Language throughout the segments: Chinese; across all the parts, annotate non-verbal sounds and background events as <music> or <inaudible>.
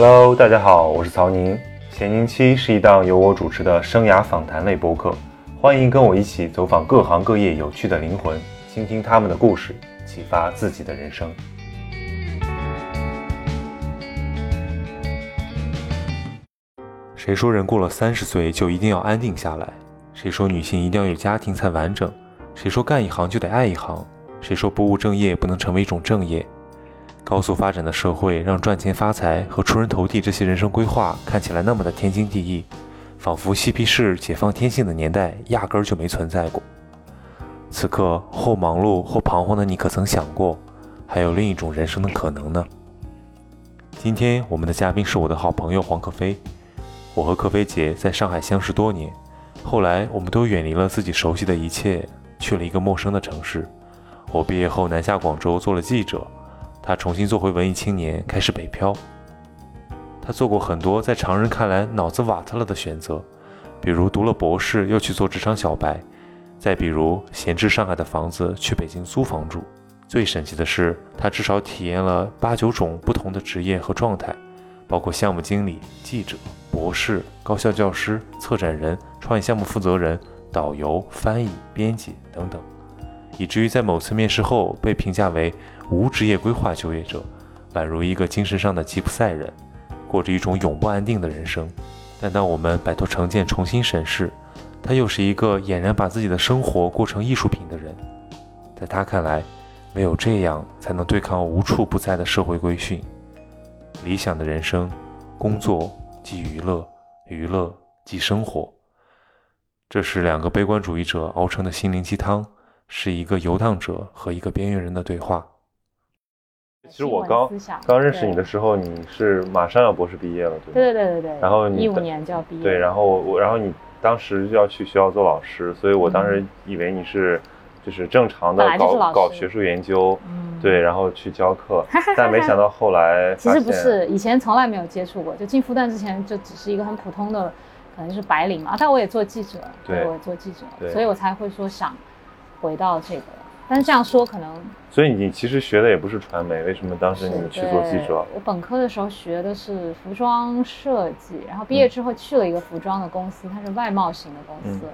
Hello，大家好，我是曹宁。闲宁期是一档由我主持的生涯访谈类播客，欢迎跟我一起走访各行各业有趣的灵魂，倾听他们的故事，启发自己的人生。谁说人过了三十岁就一定要安定下来？谁说女性一定要有家庭才完整？谁说干一行就得爱一行？谁说不务正业不能成为一种正业？高速发展的社会让赚钱发财和出人头地这些人生规划看起来那么的天经地义，仿佛嬉皮士解放天性的年代压根儿就没存在过。此刻或忙碌或彷徨的你，可曾想过，还有另一种人生的可能呢？今天我们的嘉宾是我的好朋友黄可飞。我和可飞姐在上海相识多年，后来我们都远离了自己熟悉的一切，去了一个陌生的城市。我毕业后南下广州做了记者。他重新做回文艺青年，开始北漂。他做过很多在常人看来脑子瓦特了的选择，比如读了博士又去做职场小白，再比如闲置上海的房子去北京租房住。最神奇的是，他至少体验了八九种不同的职业和状态，包括项目经理、记者、博士、高校教师、策展人、创业项目负责人、导游、翻译、编辑等等，以至于在某次面试后被评价为。无职业规划就业者，宛如一个精神上的吉普赛人，过着一种永不安定的人生。但当我们摆脱成见，重新审视，他又是一个俨然把自己的生活过成艺术品的人。在他看来，唯有这样才能对抗无处不在的社会规训。理想的人生，工作即娱乐，娱乐即生活。这是两个悲观主义者熬成的心灵鸡汤，是一个游荡者和一个边缘人的对话。其实我刚刚认识你的时候，你是马上要博士毕业了，对对对对对。然后你一五年就要毕业。对，然后我，然后你当时就要去学校做老师，所以我当时以为你是就是正常的搞搞学术研究，对，然后去教课，但没想到后来 <laughs> 其实不是，以前从来没有接触过，就进复旦之前就只是一个很普通的，可能是白领嘛。但我也做记者，对，我也做记者，所以我才会说想回到这个。但是这样说可能，所以你其实学的也不是传媒，为什么当时你去做记者？我本科的时候学的是服装设计，然后毕业之后去了一个服装的公司，它是外贸型的公司，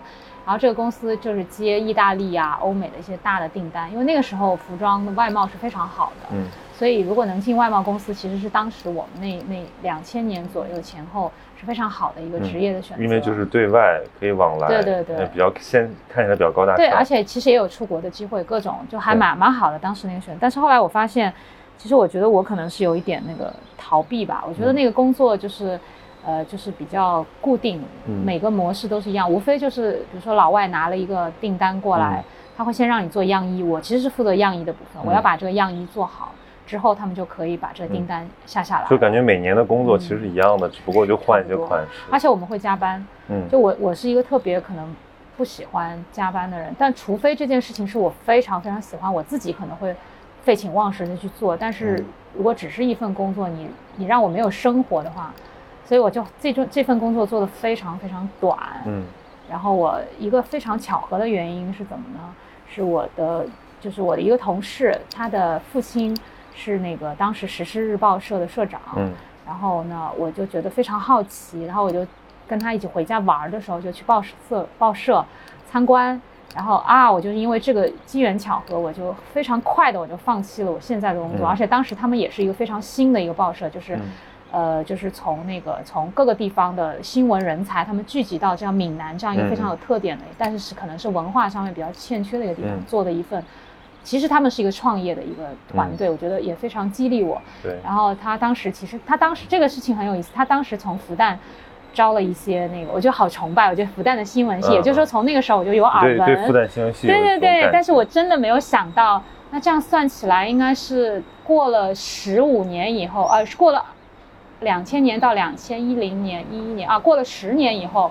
然后这个公司就是接意大利啊、欧美的一些大的订单，因为那个时候服装的外贸是非常好的，嗯，所以如果能进外贸公司，其实是当时我们那那两千年左右前后。非常好的一个职业的选择，因为就是对外可以往来，对对对，比较先看起来比较高大上。对，而且其实也有出国的机会，各种就还蛮蛮好的。当时那个选，但是后来我发现，其实我觉得我可能是有一点那个逃避吧。我觉得那个工作就是，呃，就是比较固定，每个模式都是一样，无非就是比如说老外拿了一个订单过来，他会先让你做样衣，我其实是负责样衣的部分，我要把这个样衣做好。之后他们就可以把这个订单下下来，就感觉每年的工作其实是一样的，只不过就换一些款式。而且我们会加班，嗯，就我我是一个特别可能不喜欢加班的人，但除非这件事情是我非常非常喜欢，我自己可能会废寝忘食的去做。但是如果只是一份工作，你你让我没有生活的话，所以我就这种这份工作做的非常非常短，嗯。然后我一个非常巧合的原因是怎么呢？是我的就是我的一个同事，他的父亲。是那个当时《时事日报》社的社长，嗯，然后呢，我就觉得非常好奇，然后我就跟他一起回家玩的时候，就去报社报社参观，然后啊，我就因为这个机缘巧合，我就非常快的我就放弃了我现在的工作，而且当时他们也是一个非常新的一个报社，就是，呃，就是从那个从各个地方的新闻人才他们聚集到这样闽南这样一个非常有特点的，但是是可能是文化上面比较欠缺的一个地方做的一份。其实他们是一个创业的一个团队，我觉得也非常激励我。对。然后他当时其实他当时这个事情很有意思，他当时从复旦招了一些那个，我就好崇拜，我觉得复旦的新闻系，也就是说从那个时候我就有耳闻。对对，复旦新闻系。对对对，但是我真的没有想到，那这样算起来应该是过了十五年以后，呃，是过了两千年到两千一零年一一年啊，过了十年以后，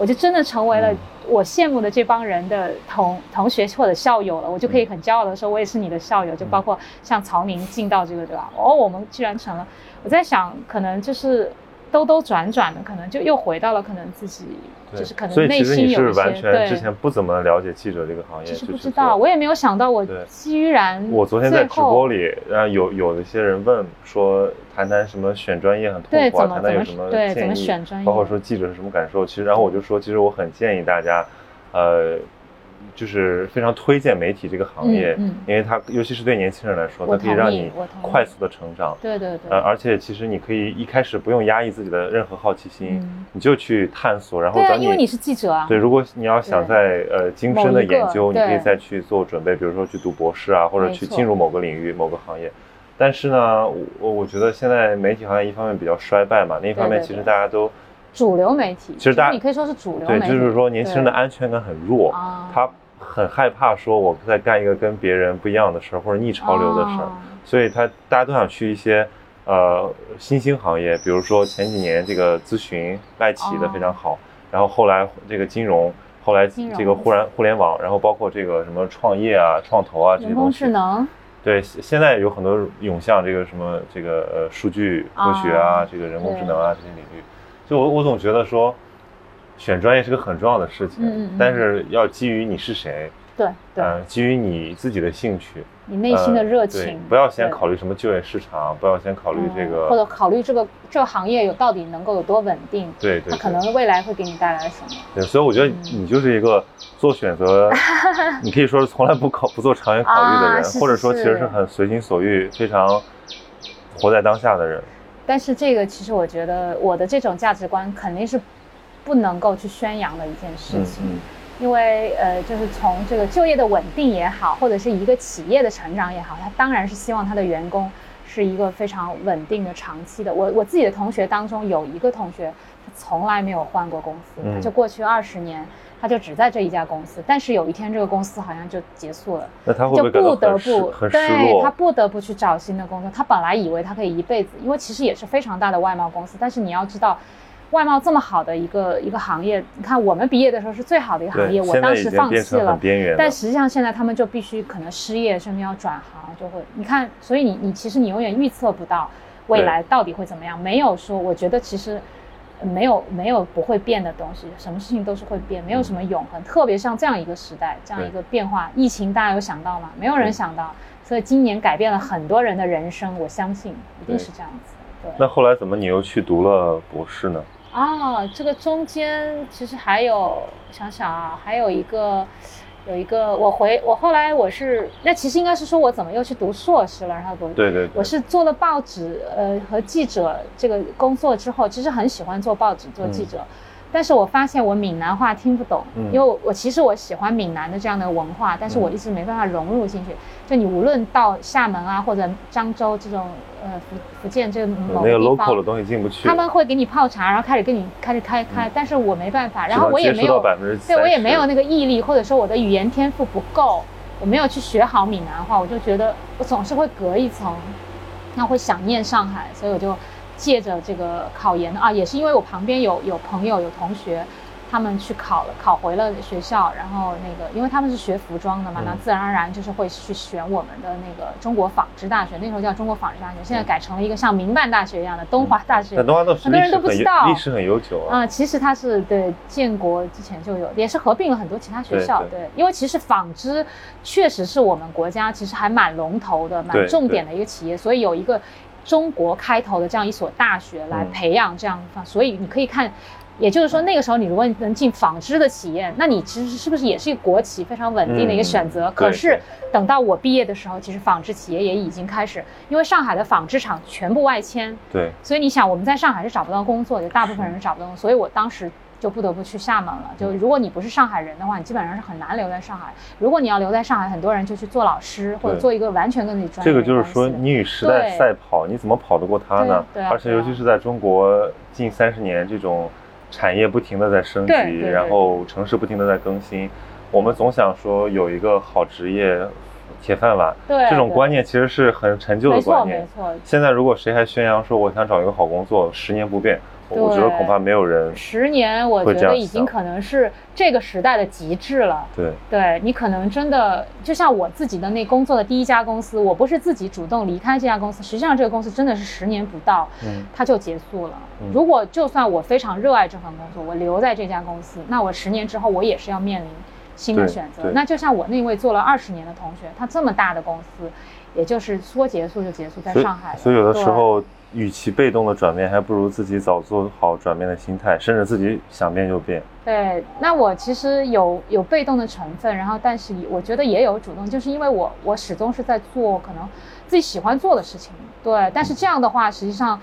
我就真的成为了。我羡慕的这帮人的同同学或者校友了，我就可以很骄傲的说，我也是你的校友。就包括像曹宁进到这个，对吧？哦，我们居然成了。我在想，可能就是兜兜转转的，可能就又回到了可能自己就是可能内心有一些。完全之前不怎么了解记者这个行业，其实不知道，我也没有想到我居然。我昨天在直播里，然后有有一些人问说，谈谈什么选专业很痛苦，谈谈有什么建议，包括说记者是什么感受。其实，然后我就说，其实我很建议大家，呃。就是非常推荐媒体这个行业，嗯，因为它尤其是对年轻人来说，它可以让你快速的成长，对对对，呃，而且其实你可以一开始不用压抑自己的任何好奇心，你就去探索，然后对，因为你是记者啊，对，如果你要想在呃精深的研究，你可以再去做准备，比如说去读博士啊，或者去进入某个领域、某个行业。但是呢，我我觉得现在媒体行业一方面比较衰败嘛，另一方面其实大家都主流媒体，其实大家你可以说是主流，对，就是说年轻人的安全感很弱，他。很害怕说我在干一个跟别人不一样的事儿或者逆潮流的事儿，所以他大家都想去一些呃新兴行业，比如说前几年这个咨询外企的非常好，然后后来这个金融，后来这个互然互联网，然后包括这个什么创业啊、创投啊这些东西。人工智能。对，现在有很多涌向这个什么这个呃数据科学啊，这个人工智能啊这些领域，就我我总觉得说。选专业是个很重要的事情，但是要基于你是谁，对对，基于你自己的兴趣，你内心的热情，不要先考虑什么就业市场，不要先考虑这个，或者考虑这个这个行业有到底能够有多稳定，对对，它可能未来会给你带来什么？对，所以我觉得你就是一个做选择，<laughs> 你可以说是从来不考不做长远考虑的人，或者说其实是很随心所欲，非常活在当下的人。但是这个其实我觉得我的这种价值观肯定是。不能够去宣扬的一件事情，因为呃，就是从这个就业的稳定也好，或者是一个企业的成长也好，他当然是希望他的员工是一个非常稳定的、长期的。我我自己的同学当中有一个同学，他从来没有换过公司，他就过去二十年，他就只在这一家公司。但是有一天这个公司好像就结束了，那他会就不得不对他不得不去找新的工作。他本来以为他可以一辈子，因为其实也是非常大的外贸公司，但是你要知道。外贸这么好的一个一个行业，你看我们毕业的时候是最好的一个行业，我当时放弃了，但实际上现在他们就必须可能失业，甚至要转行，就会你看，所以你你其实你永远预测不到未来到底会怎么样，没有说我觉得其实没有没有不会变的东西，什么事情都是会变，没有什么永恒，特别像这样一个时代，这样一个变化，疫情大家有想到吗？没有人想到，所以今年改变了很多人的人生，我相信一定是这样子。对。那后来怎么你又去读了博士呢？啊，这个中间其实还有想想啊，还有一个，有一个我回我后来我是那其实应该是说我怎么又去读硕士了，然后读对对，我是做了报纸呃和记者这个工作之后，其实很喜欢做报纸做记者。但是我发现我闽南话听不懂，因为我其实我喜欢闽南的这样的文化，但是我一直没办法融入进去。就你无论到厦门啊或者漳州这种呃福福建这某个地方，的东西进不去。他们会给你泡茶，然后开始跟你开始开开，但是我没办法，然后我也没有对我也没有那个毅力，或者说我的语言天赋不够，我没有去学好闽南话，我就觉得我总是会隔一层，那会想念上海，所以我就。借着这个考研啊，也是因为我旁边有有朋友有同学，他们去考了，考回了学校，然后那个，因为他们是学服装的嘛，那自然而然就是会去选我们的那个中国纺织大学，那时候叫中国纺织大学，现在改成了一个像民办大学一样的东华大学。很多人都不知道，历史很悠久啊。啊，其实它是对建国之前就有，也是合并了很多其他学校。对，因为其实纺织确实是我们国家其实还蛮龙头的、蛮重点的一个企业，所以有一个。中国开头的这样一所大学来培养这样，所以你可以看，也就是说那个时候你如果能进纺织的企业，那你其实是不是也是一个国企非常稳定的一个选择？可是等到我毕业的时候，其实纺织企业也已经开始，因为上海的纺织厂全部外迁，对，所以你想我们在上海是找不到工作，的大部分人是找不到，所以我当时。就不得不去厦门了。就如果你不是上海人的话，你基本上是很难留在上海。如果你要留在上海，很多人就去做老师，或者做一个完全跟你专业。这个就是说，你与时代赛跑，你怎么跑得过他呢？对。而且尤其是在中国近三十年，这种产业不停的在升级，然后城市不停的在更新，我们总想说有一个好职业，铁饭碗。对。这种观念其实是很陈旧的观念。没错，没错。现在如果谁还宣扬说我想找一个好工作，十年不变。我觉得恐怕没有人十年，我觉得已经可能是这个时代的极致了。对，对你可能真的就像我自己的那工作的第一家公司，我不是自己主动离开这家公司，实际上这个公司真的是十年不到，嗯，它就结束了。如果就算我非常热爱这份工作，我留在这家公司，那我十年之后我也是要面临新的选择。那就像我那位做了二十年的同学，他这么大的公司，也就是说结束就结束，在上海。所以有的时候。与其被动的转变，还不如自己早做好转变的心态，甚至自己想变就变。对，那我其实有有被动的成分，然后但是我觉得也有主动，就是因为我我始终是在做可能自己喜欢做的事情。对，但是这样的话，实际上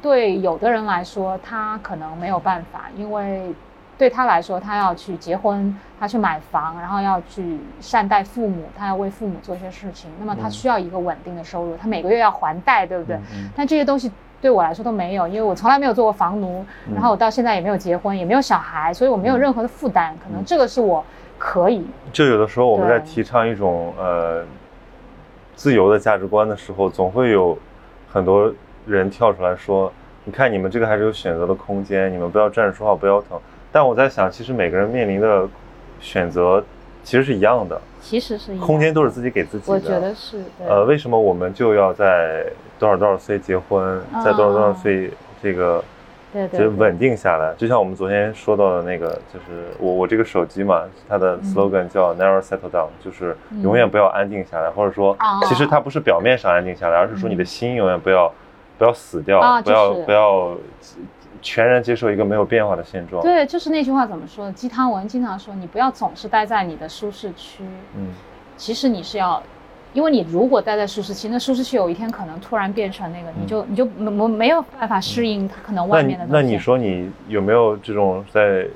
对有的人来说，他可能没有办法，因为。对他来说，他要去结婚，他去买房，然后要去善待父母，他要为父母做一些事情。那么他需要一个稳定的收入，他每个月要还贷，对不对？但这些东西对我来说都没有，因为我从来没有做过房奴，然后我到现在也没有结婚，也没有小孩，所以我没有任何的负担。可能这个是我可以。就有的时候我们在提倡一种呃自由的价值观的时候，总会有很多人跳出来说：“你看你们这个还是有选择的空间，你们不要站着说话不腰疼。”但我在想，其实每个人面临的选择其实是一样的，其实是空间都是自己给自己的。我觉得是。呃，为什么我们就要在多少多少岁结婚，在多少多少岁这个，对对，就稳定下来？就像我们昨天说到的那个，就是我我这个手机嘛，它的 slogan 叫 Never settle down，就是永远不要安定下来，或者说，其实它不是表面上安定下来，而是说你的心永远不要不要死掉，不要不要。全然接受一个没有变化的现状。对，就是那句话怎么说的？鸡汤文经常说，你不要总是待在你的舒适区。嗯，其实你是要，因为你如果待在舒适区，那舒适区有一天可能突然变成那个，你就你就没没有办法适应它可能外面的。那那你说你有没有这种在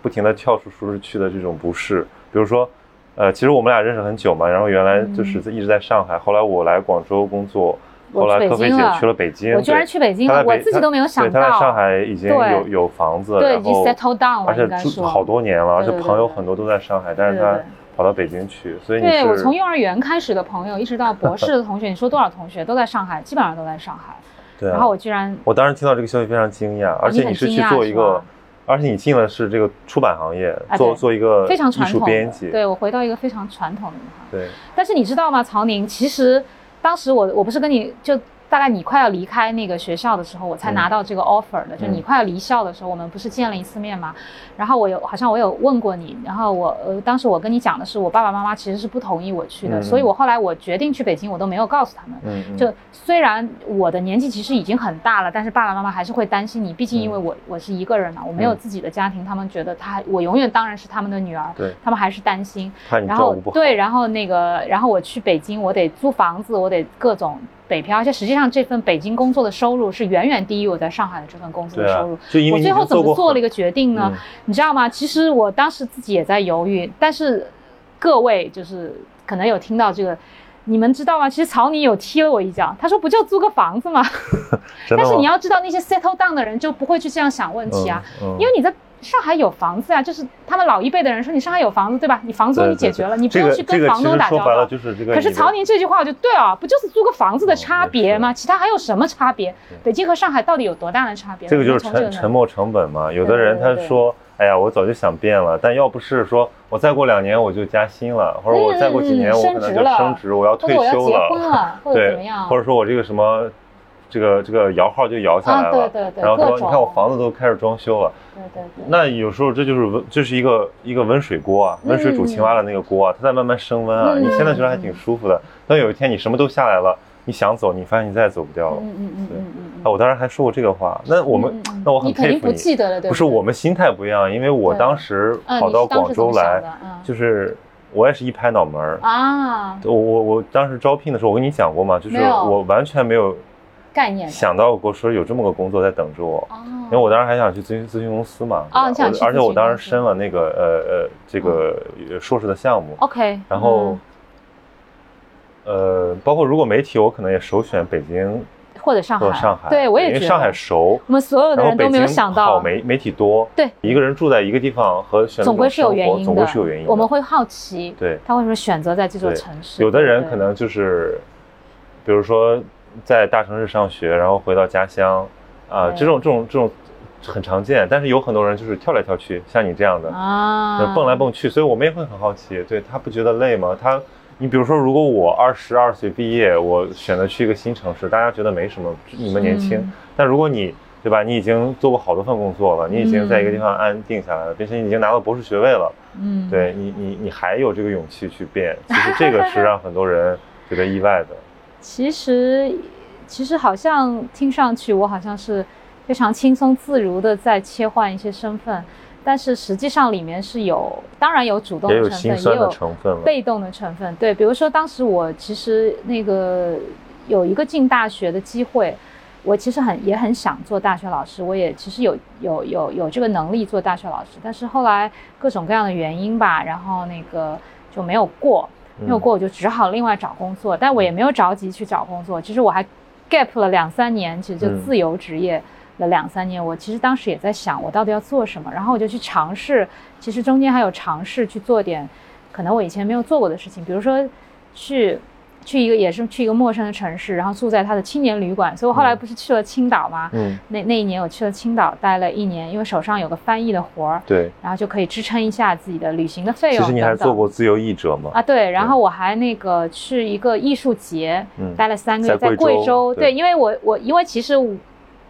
不停的跳出舒适区的这种不适？比如说，呃，其实我们俩认识很久嘛，然后原来就是在一直在上海，后来我来广州工作。后来柯菲姐去了北京，我居然去北京了，我自己都没有想到。他在上海已经有有房子，对，已经 settle down 了，而且住好多年了，而且朋友很多都在上海，但是他跑到北京去，所以对我从幼儿园开始的朋友，一直到博士的同学，你说多少同学都在上海，基本上都在上海。对，然后我居然，我当时听到这个消息非常惊讶，而且你是去做一个，而且你进了是这个出版行业，做做一个非常传统编辑。对我回到一个非常传统的行对，但是你知道吗，曹宁？其实当时我我不是跟你就。大概你快要离开那个学校的时候，我才拿到这个 offer 的。就你快要离校的时候，我们不是见了一次面吗？然后我有好像我有问过你，然后我呃当时我跟你讲的是，我爸爸妈妈其实是不同意我去的，所以我后来我决定去北京，我都没有告诉他们。嗯就虽然我的年纪其实已经很大了，但是爸爸妈妈还是会担心你，毕竟因为我我是一个人嘛，我没有自己的家庭，他们觉得他我永远当然是他们的女儿，对，他们还是担心。然后对，然后那个然后我去北京，我得租房子，我得各种。北漂，而且实际上这份北京工作的收入是远远低于我在上海的这份工作的收入。我最后怎么做了一个决定呢？你知道吗？其实我当时自己也在犹豫，但是各位就是可能有听到这个，你们知道吗？其实曹宁有踢了我一脚，他说不就租个房子吗？<laughs> 但是你要知道，那些 settle down 的人就不会去这样想问题啊，因为你在。上海有房子啊，就是他们老一辈的人说你上海有房子，对吧？你房租你解决了，你不用去跟房东打交道。可是曹宁这句话就对啊，不就是租个房子的差别吗？其他还有什么差别？北京和上海到底有多大的差别？这个就是沉沉没成本嘛。有的人他说，哎呀，我早就想变了，但要不是说我再过两年我就加薪了，或者我再过几年我可能就升职，我要退休了，或者怎么样，或者说我这个什么。这个这个摇号就摇下来了，对对对，然后说你看我房子都开始装修了，对对对，那有时候这就是温，这是一个一个温水锅啊，温水煮青蛙的那个锅啊，它在慢慢升温啊，你现在觉得还挺舒服的，等有一天你什么都下来了，你想走，你发现你再也走不掉了，嗯嗯嗯嗯嗯，啊，我当时还说过这个话，那我们那我很佩服你，不记得了，不是我们心态不一样，因为我当时跑到广州来，就是我也是一拍脑门儿。啊，我我我当时招聘的时候，我跟你讲过嘛，就是我完全没有。概念想到过说有这么个工作在等着我，因为我当时还想去咨询咨询公司嘛，啊，而且我当时申了那个呃呃这个硕士的项目，OK，然后呃包括如果媒体，我可能也首选北京或者上海，上海，对我也因为上海熟，我们所有的人都没有想到。好媒媒体多，对，一个人住在一个地方和选总归是有原因的，总归是有原因，我们会好奇，对，他为什么选择在这座城市？有的人可能就是，比如说。在大城市上学，然后回到家乡，啊，这种这种这种很常见，但是有很多人就是跳来跳去，像你这样的啊，蹦来蹦去，所以我们也会很好奇，对他不觉得累吗？他，你比如说，如果我二十二岁毕业，我选择去一个新城市，大家觉得没什么，你们年轻，但如果你，对吧？你已经做过好多份工作了，你已经在一个地方安定下来了，并且你已经拿到博士学位了，嗯，对你，你，你还有这个勇气去变，其实这个是让很多人觉得意外的。其实，其实好像听上去我好像是。非常轻松自如的在切换一些身份，但是实际上里面是有，当然有主动的成分，也有成分被动的成分。对，比如说当时我其实那个有一个进大学的机会，我其实很也很想做大学老师，我也其实有有有有这个能力做大学老师，但是后来各种各样的原因吧，然后那个就没有过，没有过，我就只好另外找工作，但我也没有着急去找工作，其实我还 gap 了两三年，其实就自由职业。了两三年，我其实当时也在想，我到底要做什么，然后我就去尝试，其实中间还有尝试去做点，可能我以前没有做过的事情，比如说去。去一个也是去一个陌生的城市，然后住在他的青年旅馆。所以我后来不是去了青岛吗？嗯，那那一年我去了青岛，待了一年，因为手上有个翻译的活儿。对，然后就可以支撑一下自己的旅行的费用。其实你还做过自由译者吗？啊，对，然后我还那个去一个艺术节，待了三个月，在贵州。对，因为我我因为其实。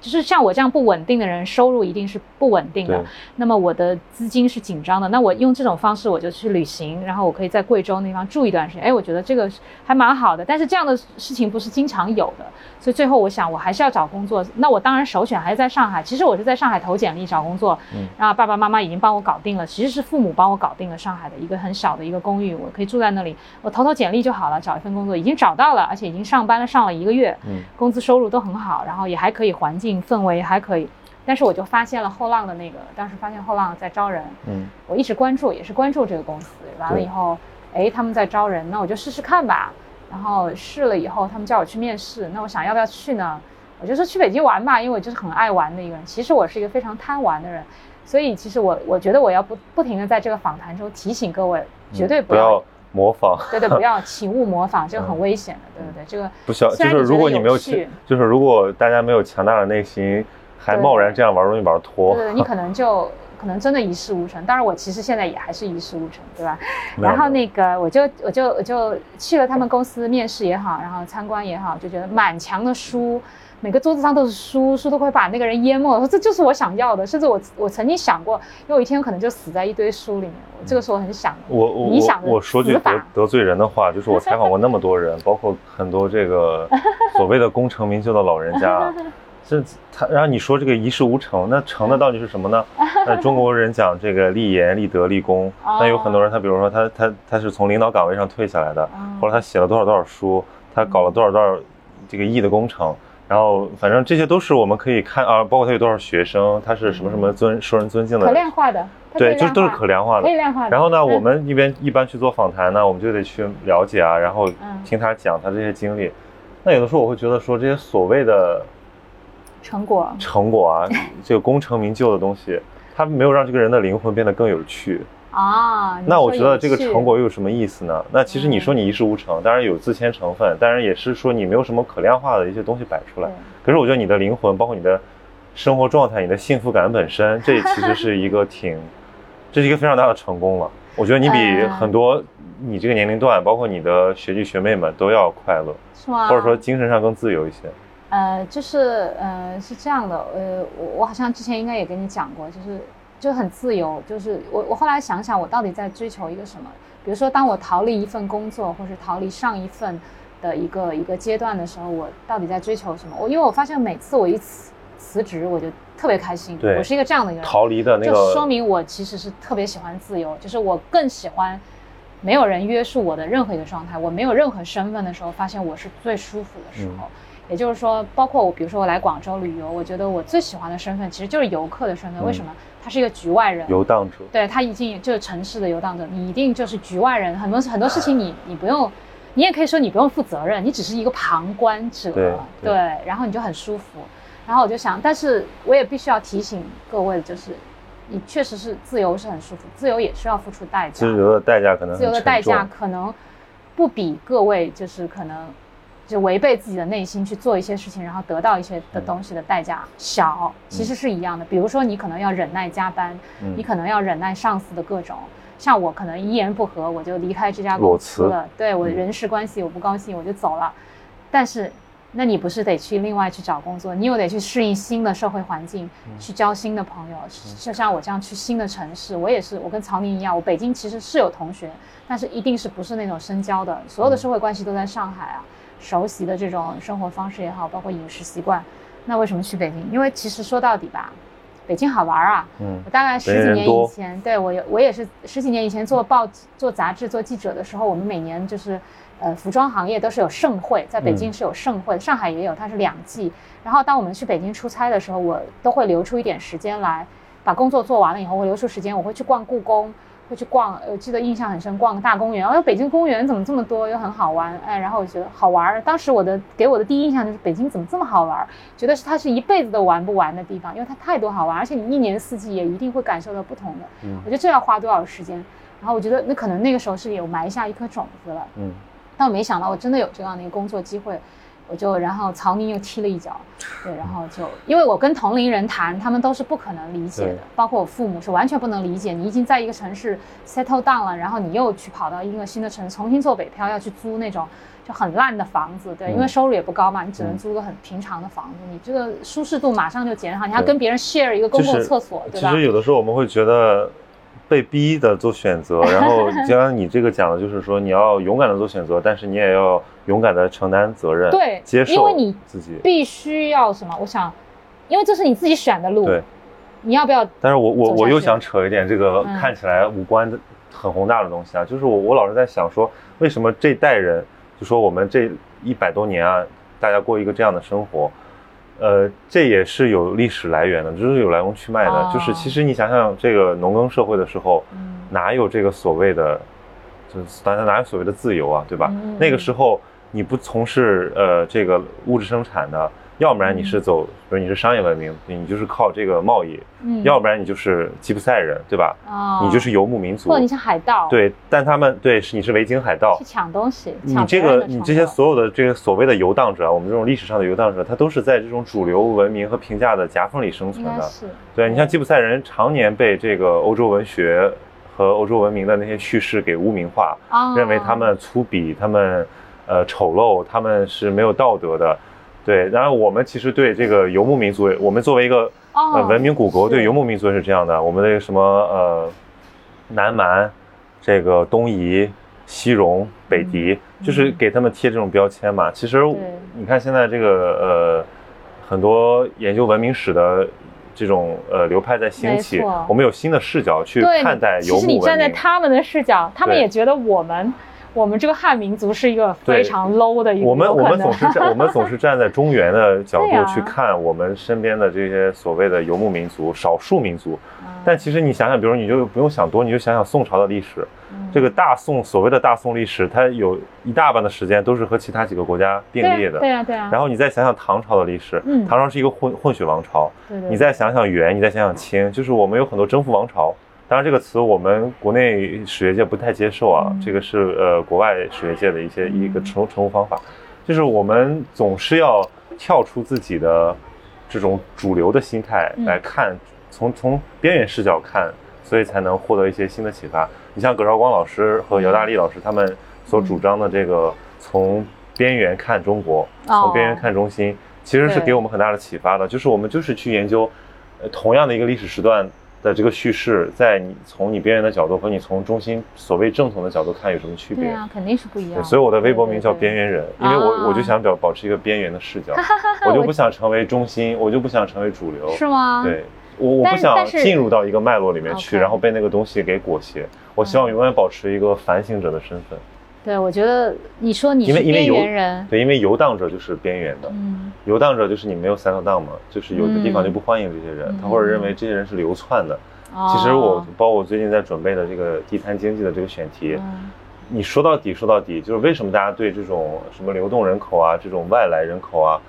就是像我这样不稳定的人，收入一定是不稳定的。那么我的资金是紧张的。那我用这种方式，我就去旅行，然后我可以在贵州那地方住一段时间。哎，我觉得这个还蛮好的。但是这样的事情不是经常有的，所以最后我想，我还是要找工作。那我当然首选还是在上海。其实我是在上海投简历找工作，嗯然后爸爸妈妈已经帮我搞定了。其实是父母帮我搞定了上海的一个很小的一个公寓，我可以住在那里。我投投简历就好了，找一份工作，已经找到了，而且已经上班了，上了一个月，嗯工资收入都很好，然后也还可以环境。氛围还可以，但是我就发现了后浪的那个，当时发现后浪在招人，嗯，我一直关注，也是关注这个公司。完了以后，哎，他们在招人，那我就试试看吧。然后试了以后，他们叫我去面试，那我想要不要去呢？我就说去北京玩吧，因为我就是很爱玩的一个人。其实我是一个非常贪玩的人，所以其实我我觉得我要不不停的在这个访谈中提醒各位，绝对不要模仿，<laughs> 对对，不要 <laughs> 请勿模仿，这个很危险的，对不对？这个不需要，就是如果你没有去，就是如果大家没有强大的内心，还贸然这样玩，容易玩脱。对对，你可 <laughs> 能就可能真的一事无成。当然，我其实现在也还是一事无成，对吧？然后那个，我就我就我就去了他们公司面试也好，然后参观也好，就觉得满墙的书。每个桌子上都是书，书都快把那个人淹没了。说这就是我想要的，甚至我我曾经想过，有一天可能就死在一堆书里面。这个时候很想，我我我说句得得罪人的话，就是我采访过那么多人，<laughs> 包括很多这个 <laughs> 所谓的功成名就的老人家，这他然后你说这个一事无成，那成的到底是什么呢？那中国人讲这个立言、立德、立功，那有很多人，他比如说他他他是从领导岗位上退下来的，或者他写了多少多少书，他搞了多少多少这个亿的工程。然后，反正这些都是我们可以看啊，包括他有多少学生，他是什么什么尊受人尊敬的，可量化的，对，就是都是可量化的，可以量化的。然后呢，我们一边一般去做访谈呢，我们就得去了解啊，然后听他讲他这些经历。那有的时候我会觉得说，这些所谓的成果，成果啊，这个功成名就的东西，他没有让这个人的灵魂变得更有趣。啊，那我觉得这个成果又有什么意思呢？那其实你说你一事无成，当然有自谦成分，当然也是说你没有什么可量化的一些东西摆出来。可是我觉得你的灵魂，包括你的生活状态、你的幸福感本身，这其实是一个 <laughs> 挺，这是一个非常大的成功了。我觉得你比很多你这个年龄段，包括你的学弟学妹们都要快乐，是吗？或者说精神上更自由一些。呃，就是呃是这样的，呃我我好像之前应该也跟你讲过，就是。就很自由，就是我我后来想想，我到底在追求一个什么？比如说，当我逃离一份工作，或是逃离上一份的一个一个阶段的时候，我到底在追求什么？我因为我发现每次我一辞辞职，我就特别开心。对，我是一个这样的一个人。逃离的那个，就说明我其实是特别喜欢自由，就是我更喜欢没有人约束我的任何一个状态。我没有任何身份的时候，发现我是最舒服的时候。也就是说，包括我，比如说我来广州旅游，我觉得我最喜欢的身份其实就是游客的身份。为什么？他是一个局外人，游荡者。对他已经就是城市的游荡者，你一定就是局外人。很多很多事情你你不用，你也可以说你不用负责任，你只是一个旁观者。对，然后你就很舒服。然后我就想，但是我也必须要提醒各位，就是你确实是自由是很舒服，自由也需要付出代价。自由的代价可能自由的代价可能不比各位就是可能。就违背自己的内心去做一些事情，然后得到一些的东西的代价小，其实是一样的。比如说你可能要忍耐加班，你可能要忍耐上司的各种。像我可能一言不合我就离开这家公司了，对我的人事关系我不高兴我就走了。但是，那你不是得去另外去找工作？你又得去适应新的社会环境，去交新的朋友。就像我这样去新的城市，我也是，我跟曹宁一样，我北京其实是有同学，但是一定是不是那种深交的，所有的社会关系都在上海啊，熟悉的这种生活方式也好，包括饮食习惯。那为什么去北京？因为其实说到底吧。北京好玩啊！嗯，我大概十几年以前，对我有我也是十几年以前做报做杂志做记者的时候，我们每年就是，呃，服装行业都是有盛会，在北京是有盛会，上海也有，它是两季。然后当我们去北京出差的时候，我都会留出一点时间来，把工作做完了以后，我留出时间，我会去逛故宫。会去逛，我记得印象很深，逛大公园。哎，北京公园怎么这么多，又很好玩，哎，然后我觉得好玩。当时我的给我的第一印象就是北京怎么这么好玩，觉得是它是一辈子都玩不完的地方，因为它太多好玩，而且你一年四季也一定会感受到不同的。嗯，我觉得这要花多少时间？然后我觉得那可能那个时候是有埋下一颗种子了。嗯，但我没想到我真的有这样的一个工作机会。我就，然后曹宁又踢了一脚，对，然后就，因为我跟同龄人谈，他们都是不可能理解的，包括我父母是完全不能理解。你已经在一个城市 settle down 了，然后你又去跑到一个新的城市，重新做北漂，要去租那种就很烂的房子，对，因为收入也不高嘛，你只能租个很平常的房子，你这个舒适度马上就减少，你还跟别人 share 一个公共厕所，对吧？其实有的时候我们会觉得。被逼的做选择，然后 <laughs> 就像你这个讲的，就是说你要勇敢的做选择，但是你也要勇敢的承担责任，对，接受，因为你自己必须要什么？我想，因为这是你自己选的路，对，你要不要？但是我我我又想扯一点这个看起来无关的很宏大的东西啊，就是我我老是在想说，为什么这代人，就说我们这一百多年啊，大家过一个这样的生活。呃，这也是有历史来源的，就是有来龙去脉的。就是其实你想想，这个农耕社会的时候，哪有这个所谓的，就是大家哪有所谓的自由啊，对吧？那个时候你不从事呃这个物质生产的。要不然你是走，比如你是商业文明，你就是靠这个贸易；嗯，要不然你就是吉普赛人，对吧？哦，你就是游牧民族，或你是海盗。对，但他们对是你是维京海盗，去抢东西。你这个你这些所有的这个所谓的游荡者，我们这种历史上的游荡者，他都是在这种主流文明和评价的夹缝里生存的。是。对你像吉普赛人，常年被这个欧洲文学和欧洲文明的那些叙事给污名化，认为他们粗鄙，他们呃丑陋，他们是没有道德的。对，然后我们其实对这个游牧民族，我们作为一个呃文明古国，对游牧民族是这样的。我们的什么呃南蛮、这个东夷、西戎、北狄，就是给他们贴这种标签嘛。其实你看现在这个呃很多研究文明史的这种呃流派在兴起，我们有新的视角去看待游牧文明。其实你站在他们的视角，他们也觉得我们。我们这个汉民族是一个非常 low 的一个。我们我们总是站我们总是站在中原的 <laughs> 角度去看我们身边的这些所谓的游牧民族、少数民族。但其实你想想，比如你就不用想多，你就想想宋朝的历史，这个大宋所谓的大宋历史，它有一大半的时间都是和其他几个国家并列的。对啊，对啊。然后你再想想唐朝的历史，唐朝是一个混混血王朝。对对。你再想想元，你再想想清，就是我们有很多征服王朝。当然，这个词我们国内史学界不太接受啊。这个是呃国外史学界的一些一个称称呼方法，就是我们总是要跳出自己的这种主流的心态来看，从从边缘视角看，所以才能获得一些新的启发。你像葛绍光老师和姚大力老师他们所主张的这个从边缘看中国，从边缘看中心，其实是给我们很大的启发的。就是我们就是去研究，呃同样的一个历史时段。的这个叙事，在你从你边缘的角度和你从中心所谓正统的角度看有什么区别？对啊，肯定是不一样。所以我的微博名叫边缘人，因为我我就想表保持一个边缘的视角，<laughs> 我就不想成为中心，我就不想成为主流。是吗？对，我我不想进入到一个脉络里面去，然后被那个东西给裹挟。我希望永远保持一个反省者的身份。对，我觉得你说你是边缘人，对，因为游荡者就是边缘的，嗯，游荡者就是你没有 settle down 嘛，就是有的地方就不欢迎这些人，他或者认为这些人是流窜的。其实我包括我最近在准备的这个地摊经济的这个选题，你说到底说到底就是为什么大家对这种什么流动人口啊，这种外来人口啊，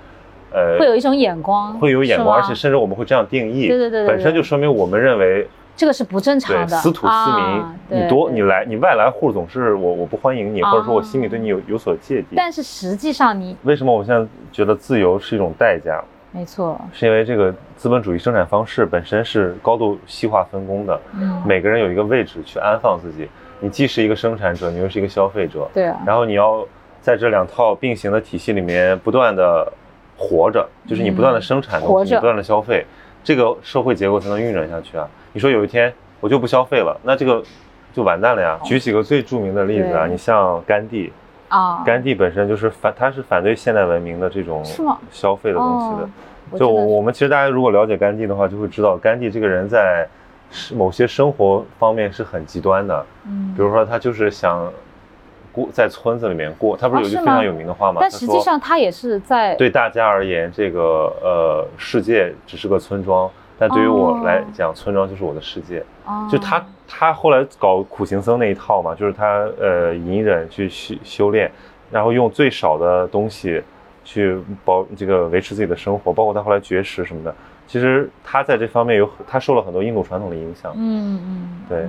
呃，会有一种眼光，会有眼光，而且甚至我们会这样定义，对对对，本身就说明我们认为。这个是不正常的，私土私民，你多你来，你外来户总是我我不欢迎你，或者说我心里对你有有所芥蒂。但是实际上你为什么我现在觉得自由是一种代价？没错，是因为这个资本主义生产方式本身是高度细化分工的，嗯，每个人有一个位置去安放自己，你既是一个生产者，你又是一个消费者，对啊，然后你要在这两套并行的体系里面不断的活着，就是你不断的生产东西，不断的消费，这个社会结构才能运转下去啊。你说有一天我就不消费了，那这个就完蛋了呀。举几个最著名的例子啊，你像甘地啊，甘地本身就是反，他是反对现代文明的这种消费的东西的。就我们其实大家如果了解甘地的话，就会知道甘地这个人在某些生活方面是很极端的。嗯，比如说他就是想过在村子里面过，他不是有一句非常有名的话吗？但实际上他也是在对大家而言，这个呃世界只是个村庄。但对于我来讲，村庄就是我的世界。就他，他后来搞苦行僧那一套嘛，就是他呃隐忍去修修炼，然后用最少的东西去保这个维持自己的生活，包括他后来绝食什么的。其实他在这方面有他受了很多印度传统的影响。嗯嗯，对。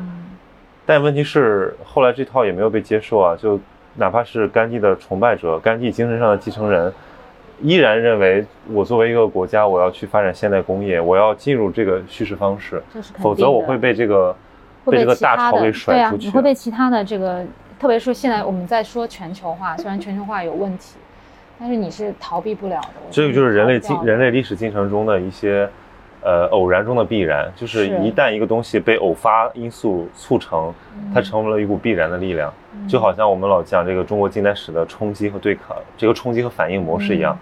但问题是后来这套也没有被接受啊，就哪怕是甘地的崇拜者，甘地精神上的继承人。依然认为，我作为一个国家，我要去发展现代工业，我要进入这个叙事方式，否则我会被这个被这个大潮给甩出去。你会被其他的这个，特别是现在我们在说全球化，虽然全球化有问题，但是你是逃避不了的。这个就是人类进人类历史进程中的一些。呃，偶然中的必然，就是一旦一个东西被偶发因素促成，它成为了一股必然的力量，就好像我们老讲这个中国近代史的冲击和对抗，这个冲击和反应模式一样。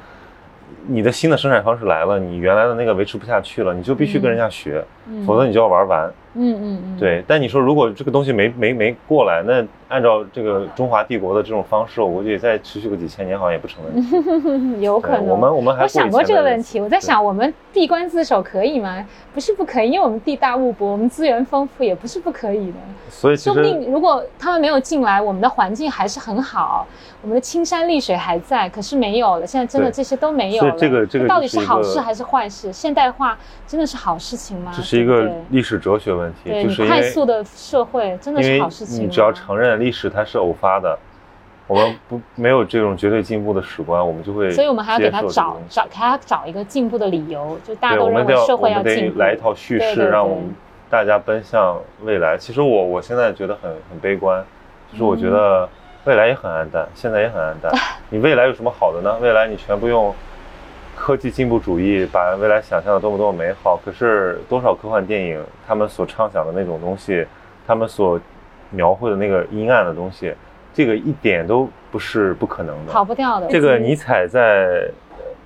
你的新的生产方式来了，你原来的那个维持不下去了，你就必须跟人家学，否则你就要玩完。嗯嗯嗯。对，但你说如果这个东西没没没过来，那按照这个中华帝国的这种方式，我估计再持续个几千年好像也不成问题。<laughs> 有可能。我们我们还我想过这个问题，我在想我们闭关自守可以吗？不是不可以，因为我们地大物博，我们资源丰富，也不是不可以的。所以说不定如果他们没有进来，我们的环境还是很好。我们的青山绿水还在，可是没有了。现在真的这些都没有了。这个这个到底是好事还是坏事？现代化真的是好事情吗？这是一个历史哲学问题。就是快速的社会真的是好事情。你只要承认历史它是偶发的，我们不没有这种绝对进步的史观，我们就会。所以我们还要给他找找给他找一个进步的理由，就大家都认为社会要进步。来一套叙事，让我们大家奔向未来。其实我我现在觉得很很悲观，就是我觉得。未来也很暗淡，现在也很暗淡。<laughs> 你未来有什么好的呢？未来你全部用科技进步主义把未来想象的多么多么美好。可是多少科幻电影，他们所畅想的那种东西，他们所描绘的那个阴暗的东西，这个一点都不是不可能的，逃不掉的。这个尼采在。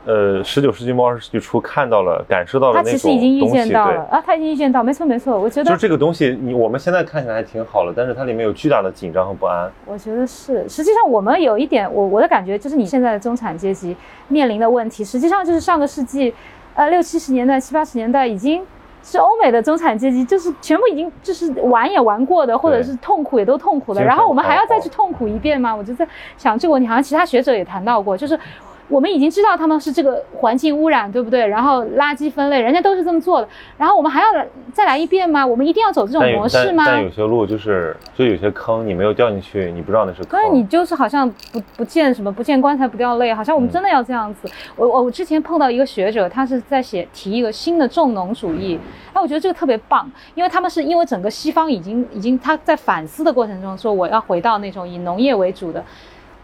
呃，十九世纪末二十世纪初看到了、感受到了那种东西，他其实已经预见到了啊，他已经预见到，没错没错，我觉得就这个东西，你我们现在看起来还挺好了，但是它里面有巨大的紧张和不安。我觉得是，实际上我们有一点，我我的感觉就是你现在的中产阶级面临的问题，实际上就是上个世纪，呃六七十年代、七八十年代已经是欧美的中产阶级，就是全部已经就是玩也玩过的，或者是痛苦也都痛苦了，然后我们还要再去痛苦一遍吗？我就在想这个问题，好像其他学者也谈到过，就是。我们已经知道他们是这个环境污染，对不对？然后垃圾分类，人家都是这么做的。然后我们还要再来一遍吗？我们一定要走这种模式吗？但有些路就是，就有些坑，你没有掉进去，你不知道那是坑。但是你就是好像不不见什么，不见棺材不掉泪，好像我们真的要这样子。我我我之前碰到一个学者，他是在写提一个新的重农主义，哎，我觉得这个特别棒，因为他们是因为整个西方已经已经他在反思的过程中说，我要回到那种以农业为主的。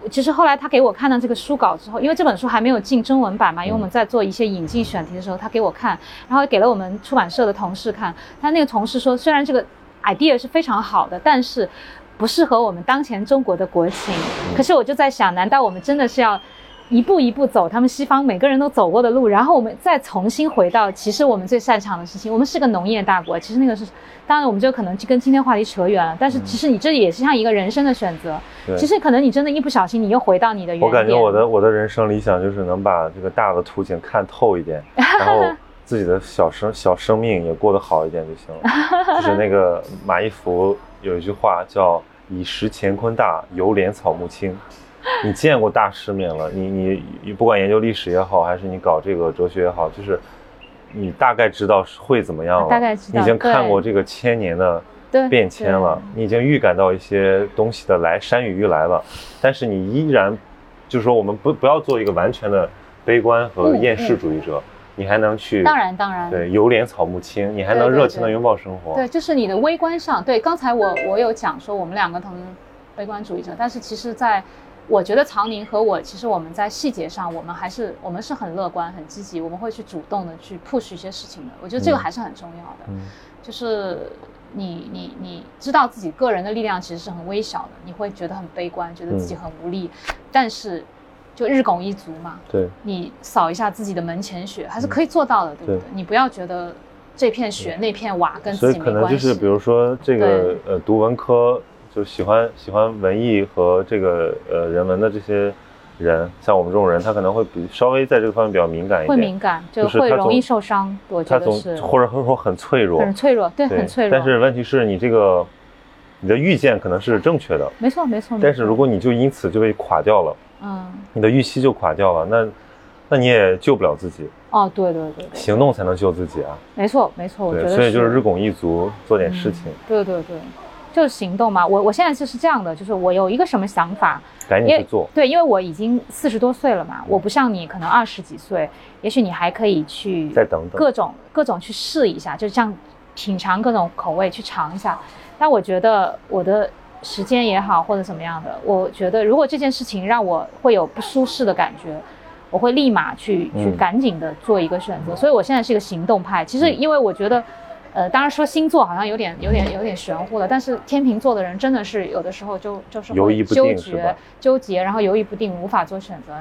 其实后来他给我看到这个书稿之后，因为这本书还没有进中文版嘛，因为我们在做一些引进选题的时候，他给我看，然后给了我们出版社的同事看。他那个同事说，虽然这个 idea 是非常好的，但是不适合我们当前中国的国情。可是我就在想，难道我们真的是要？一步一步走，他们西方每个人都走过的路，然后我们再重新回到其实我们最擅长的事情。我们是个农业大国，其实那个是，当然我们就可能就跟今天话题扯远了。但是其实你这也是像一个人生的选择。其实可能你真的一不小心，你又回到你的原点。我感觉我的我的人生理想就是能把这个大的图景看透一点，然后自己的小生小生命也过得好一点就行了。<laughs> 就是那个马一浮有一句话叫“以识乾坤大，犹怜草木青”。<laughs> 你见过大世面了，你你你不管研究历史也好，还是你搞这个哲学也好，就是你大概知道会怎么样了，大概知道，已经看过这个千年的变迁了，你已经预感到一些东西的来，山雨欲来了，但是你依然，就是说我们不不要做一个完全的悲观和厌世主义者。你还能去？当然，当然。对，油莲草木青，你还能热情的拥抱生活。对，就是你的微观上。对，刚才我我有讲说我们两个同悲观主义者，但是其实，在我觉得曹宁和我，其实我们在细节上，我们还是我们是很乐观、很积极，我们会去主动的去 push 一些事情的。我觉得这个还是很重要的。嗯。就是你你你知道自己个人的力量其实是很微小的，你会觉得很悲观，觉得自己很无力，但是。就日拱一卒嘛，对，你扫一下自己的门前雪，还是可以做到的，对不对？你不要觉得这片雪那片瓦跟自己没关系。所以可能就是比如说这个呃，读文科就喜欢喜欢文艺和这个呃人文的这些人，像我们这种人，他可能会比稍微在这个方面比较敏感一点，会敏感，就会容易受伤。我觉得是，或者说很脆弱，很脆弱，对，很脆弱。但是问题是你这个你的预见可能是正确的，没错没错。但是如果你就因此就被垮掉了。嗯，你的预期就垮掉了，那，那你也救不了自己。哦，对对对，行动才能救自己啊。没错没错，我觉得。所以就是日拱一卒，做点事情。对对对，就是行动嘛。我我现在就是这样的，就是我有一个什么想法，赶紧去做。对，因为我已经四十多岁了嘛，我不像你可能二十几岁，也许你还可以去再等等，各种各种去试一下，就像品尝各种口味去尝一下。但我觉得我的。时间也好，或者怎么样的，我觉得如果这件事情让我会有不舒适的感觉，我会立马去去赶紧的做一个选择。所以我现在是一个行动派。其实因为我觉得，呃，当然说星座好像有点有点有点玄乎了，但是天秤座的人真的是有的时候就就是会纠结纠结，然后犹豫不定，无法做选择。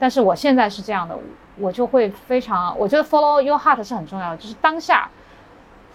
但是我现在是这样的，我就会非常，我觉得 follow your heart 是很重要的，就是当下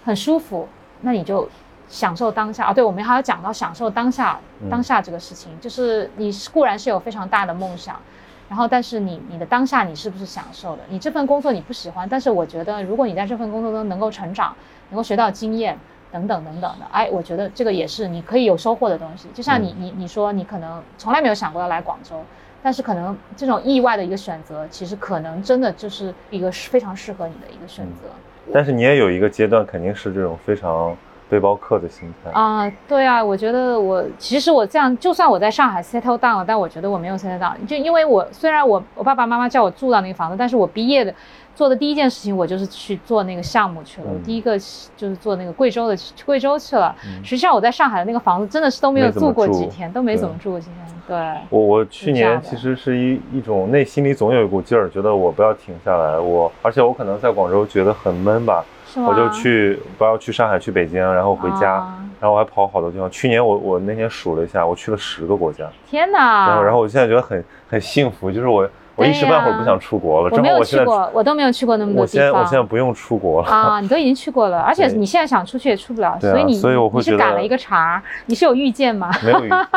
很舒服，那你就。享受当下啊！对，我们还要讲到享受当下，当下这个事情，就是你固然是有非常大的梦想，然后但是你你的当下你是不是享受的？你这份工作你不喜欢，但是我觉得如果你在这份工作中能够成长，能够学到经验等等等等的，哎，我觉得这个也是你可以有收获的东西。就像你你你说你可能从来没有想过要来广州，但是可能这种意外的一个选择，其实可能真的就是一个非常适合你的一个选择。但是你也有一个阶段肯定是这种非常。背包客的心态啊，对啊，我觉得我其实我这样，就算我在上海 settle down 了，但我觉得我没有 settle down，就因为我虽然我我爸爸妈妈叫我住到那个房子，但是我毕业的做的第一件事情，我就是去做那个项目去了。我第一个就是做那个贵州的贵州去了。实际上我在上海的那个房子真的是都没有住过几天，都没怎么住过几天。对，我我去年其实是一一种内心里总有一股劲儿，觉得我不要停下来。我而且我可能在广州觉得很闷吧。我就去，不要去上海，去北京，然后回家，然后我还跑好多地方。去年我我那天数了一下，我去了十个国家。天哪！然后然后我现在觉得很很幸福，就是我我一时半会儿不想出国了。我没有去过，我都没有去过那么多地方。我现在我现在不用出国了啊！你都已经去过了，<laughs> 而且你现在想出去也出不了，所以你所以我会你是赶了一个茬，你是有预见吗？没有预见。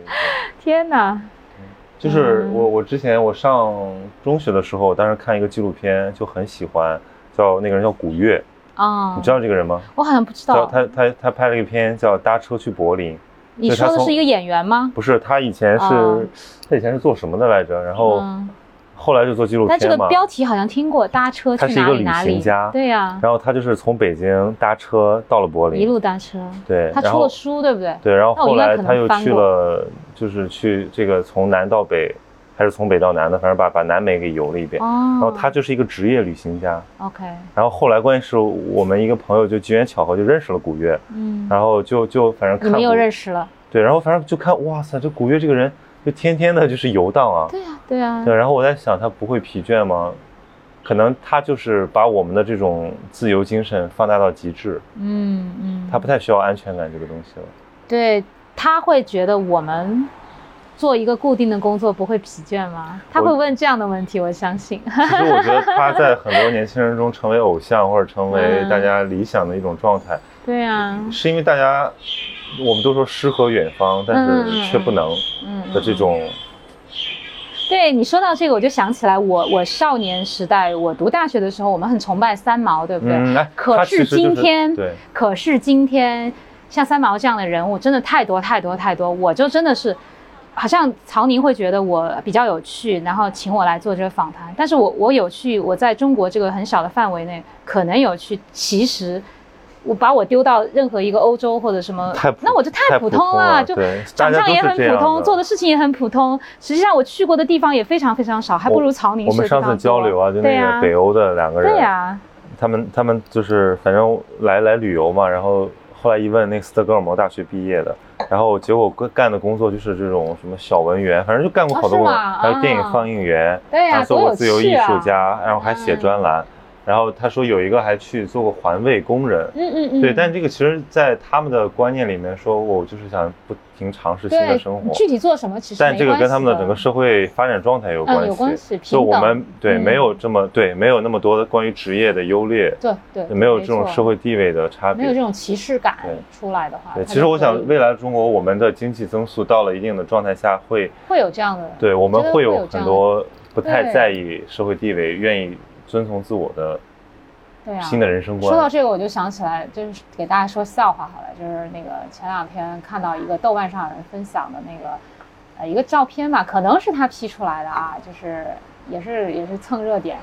<laughs> 天哪！就是我我之前我上中学的时候，当时看一个纪录片就很喜欢，叫那个人叫古月。啊，你知道这个人吗？我好像不知道。他他他拍了一片叫《搭车去柏林》。你说的是一个演员吗？不是，他以前是他以前是做什么的来着？然后后来就做纪录片嘛。但这个标题好像听过，搭车去哪里哪里？对呀。然后他就是从北京搭车到了柏林，一路搭车。对。他出了书，对不对？对。然后后来他又去了，就是去这个从南到北。还是从北到南的，反正把把南美给游了一遍。哦。然后他就是一个职业旅行家。OK。然后后来关键是我们一个朋友就机缘巧合就认识了古月。嗯。然后就就反正看。你们又认识了。对，然后反正就看，哇塞，这古月这个人就天天的就是游荡啊。对啊，对啊。对，然后我在想他不会疲倦吗？可能他就是把我们的这种自由精神放大到极致。嗯嗯。他不太需要安全感这个东西了。对他会觉得我们。做一个固定的工作不会疲倦吗？他会问这样的问题，我相信。其实我觉得他在很多年轻人中成为偶像或者成为大家理想的一种状态。对呀，是因为大家我们都说诗和远方，但是却不能的这种。对你说到这个，我就想起来我我少年时代，我读大学的时候，我们很崇拜三毛，对不对？嗯。可是今天，对，可是今天，像三毛这样的人物真的太多太多太多，我就真的是。好像曹宁会觉得我比较有趣，然后请我来做这个访谈。但是我我有趣，我在中国这个很小的范围内可能有趣，其实。我把我丢到任何一个欧洲或者什么，那我就太普通了，就长相也很普通，做的事情也很普通。实际上我去过的地方也非常非常少，还不如曹宁。我们上次交流啊，就那个北欧的两个人，对呀，他们他们就是反正来来旅游嘛，然后后来一问，那斯德哥尔摩大学毕业的，然后结果干的工作就是这种什么小文员，反正就干过好多工作，还有电影放映员，对呀，做过自由艺术家，然后还写专栏。然后他说有一个还去做过环卫工人，嗯嗯嗯，对，但这个其实，在他们的观念里面，说我就是想不停尝试新的生活，具体做什么其实，但这个跟他们的整个社会发展状态有关系，有关系，就我们对没有这么对没有那么多的关于职业的优劣，对对，没有这种社会地位的差别，没有这种歧视感出来的话，对，其实我想未来中国我们的经济增速到了一定的状态下会会有这样的，对，我们会有很多不太在意社会地位，愿意遵从自我的。对啊，新的人生观。说到这个，我就想起来，就是给大家说笑话好了。就是那个前两天看到一个豆瓣上有人分享的那个，呃，一个照片吧，可能是他 P 出来的啊，就是也是也是蹭热点，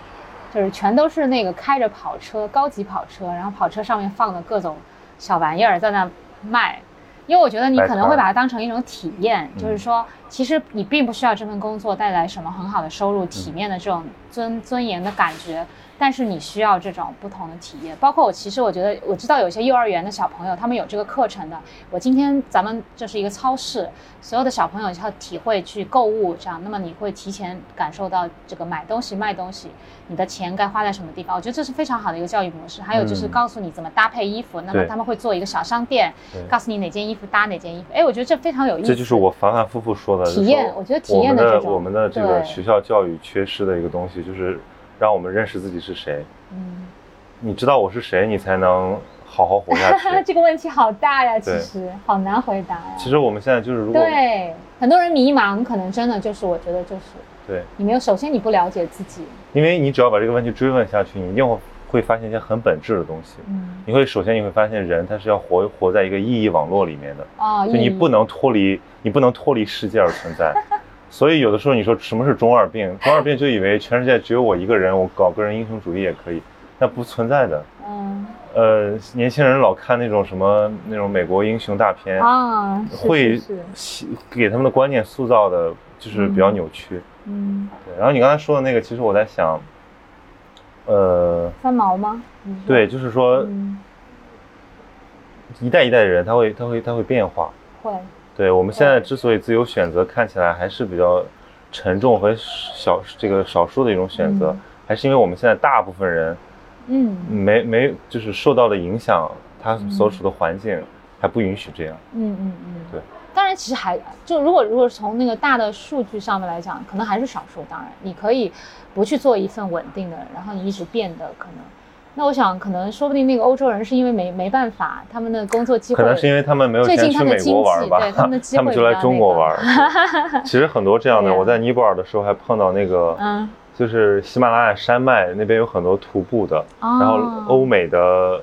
就是全都是那个开着跑车，高级跑车，然后跑车上面放的各种小玩意儿在那卖。因为我觉得你可能会把它当成一种体验，就是说，其实你并不需要这份工作带来什么很好的收入、体面的这种尊尊严的感觉。但是你需要这种不同的体验，包括我，其实我觉得我知道有些幼儿园的小朋友，他们有这个课程的。我今天咱们这是一个超市，所有的小朋友要体会去购物，这样，那么你会提前感受到这个买东西、卖东西，你的钱该花在什么地方。我觉得这是非常好的一个教育模式。还有就是告诉你怎么搭配衣服，那么他们会做一个小商店，告诉你哪件衣服搭哪件衣服。哎，我觉得这非常有意思。这就是我反反复复说的体验。我觉得体验的这种，我们的这个学校教育缺失的一个东西就是。让我们认识自己是谁。嗯，你知道我是谁，你才能好好活下去。<laughs> 这个问题好大呀，其实好难回答呀。其实我们现在就是，如果对很多人迷茫，可能真的就是，我觉得就是，对你没有，首先你不了解自己。因为你只要把这个问题追问下去，你一定会会发现一些很本质的东西。嗯，你会首先你会发现，人他是要活活在一个意义网络里面的。啊，就你不能脱离，你不能脱离世界而存在。<laughs> 所以有的时候你说什么是中二病？中二病就以为全世界只有我一个人，我搞个人英雄主义也可以，那不存在的。嗯。呃，年轻人老看那种什么那种美国英雄大片啊，会给他们的观念塑造的就是比较扭曲。嗯。对。然后你刚才说的那个，其实我在想，呃，三毛吗？对，就是说，一代一代的人，他会他会他会变化。会。对我们现在之所以自由选择看起来还是比较沉重和小这个少数的一种选择，还是因为我们现在大部分人，嗯，没没就是受到的影响，他所处的环境还不允许这样。嗯嗯嗯，对。当然，其实还就如果如果从那个大的数据上面来讲，可能还是少数。当然，你可以不去做一份稳定的，然后你一直变的可能。那我想，可能说不定那个欧洲人是因为没没办法，他们的工作机会可能是因为他们没有钱去美国玩吧，对他们的机会他们就来中国玩。<laughs> 其实很多这样的，我在尼泊尔的时候还碰到那个，<laughs> 嗯，就是喜马拉雅山脉那边有很多徒步的，然后欧美的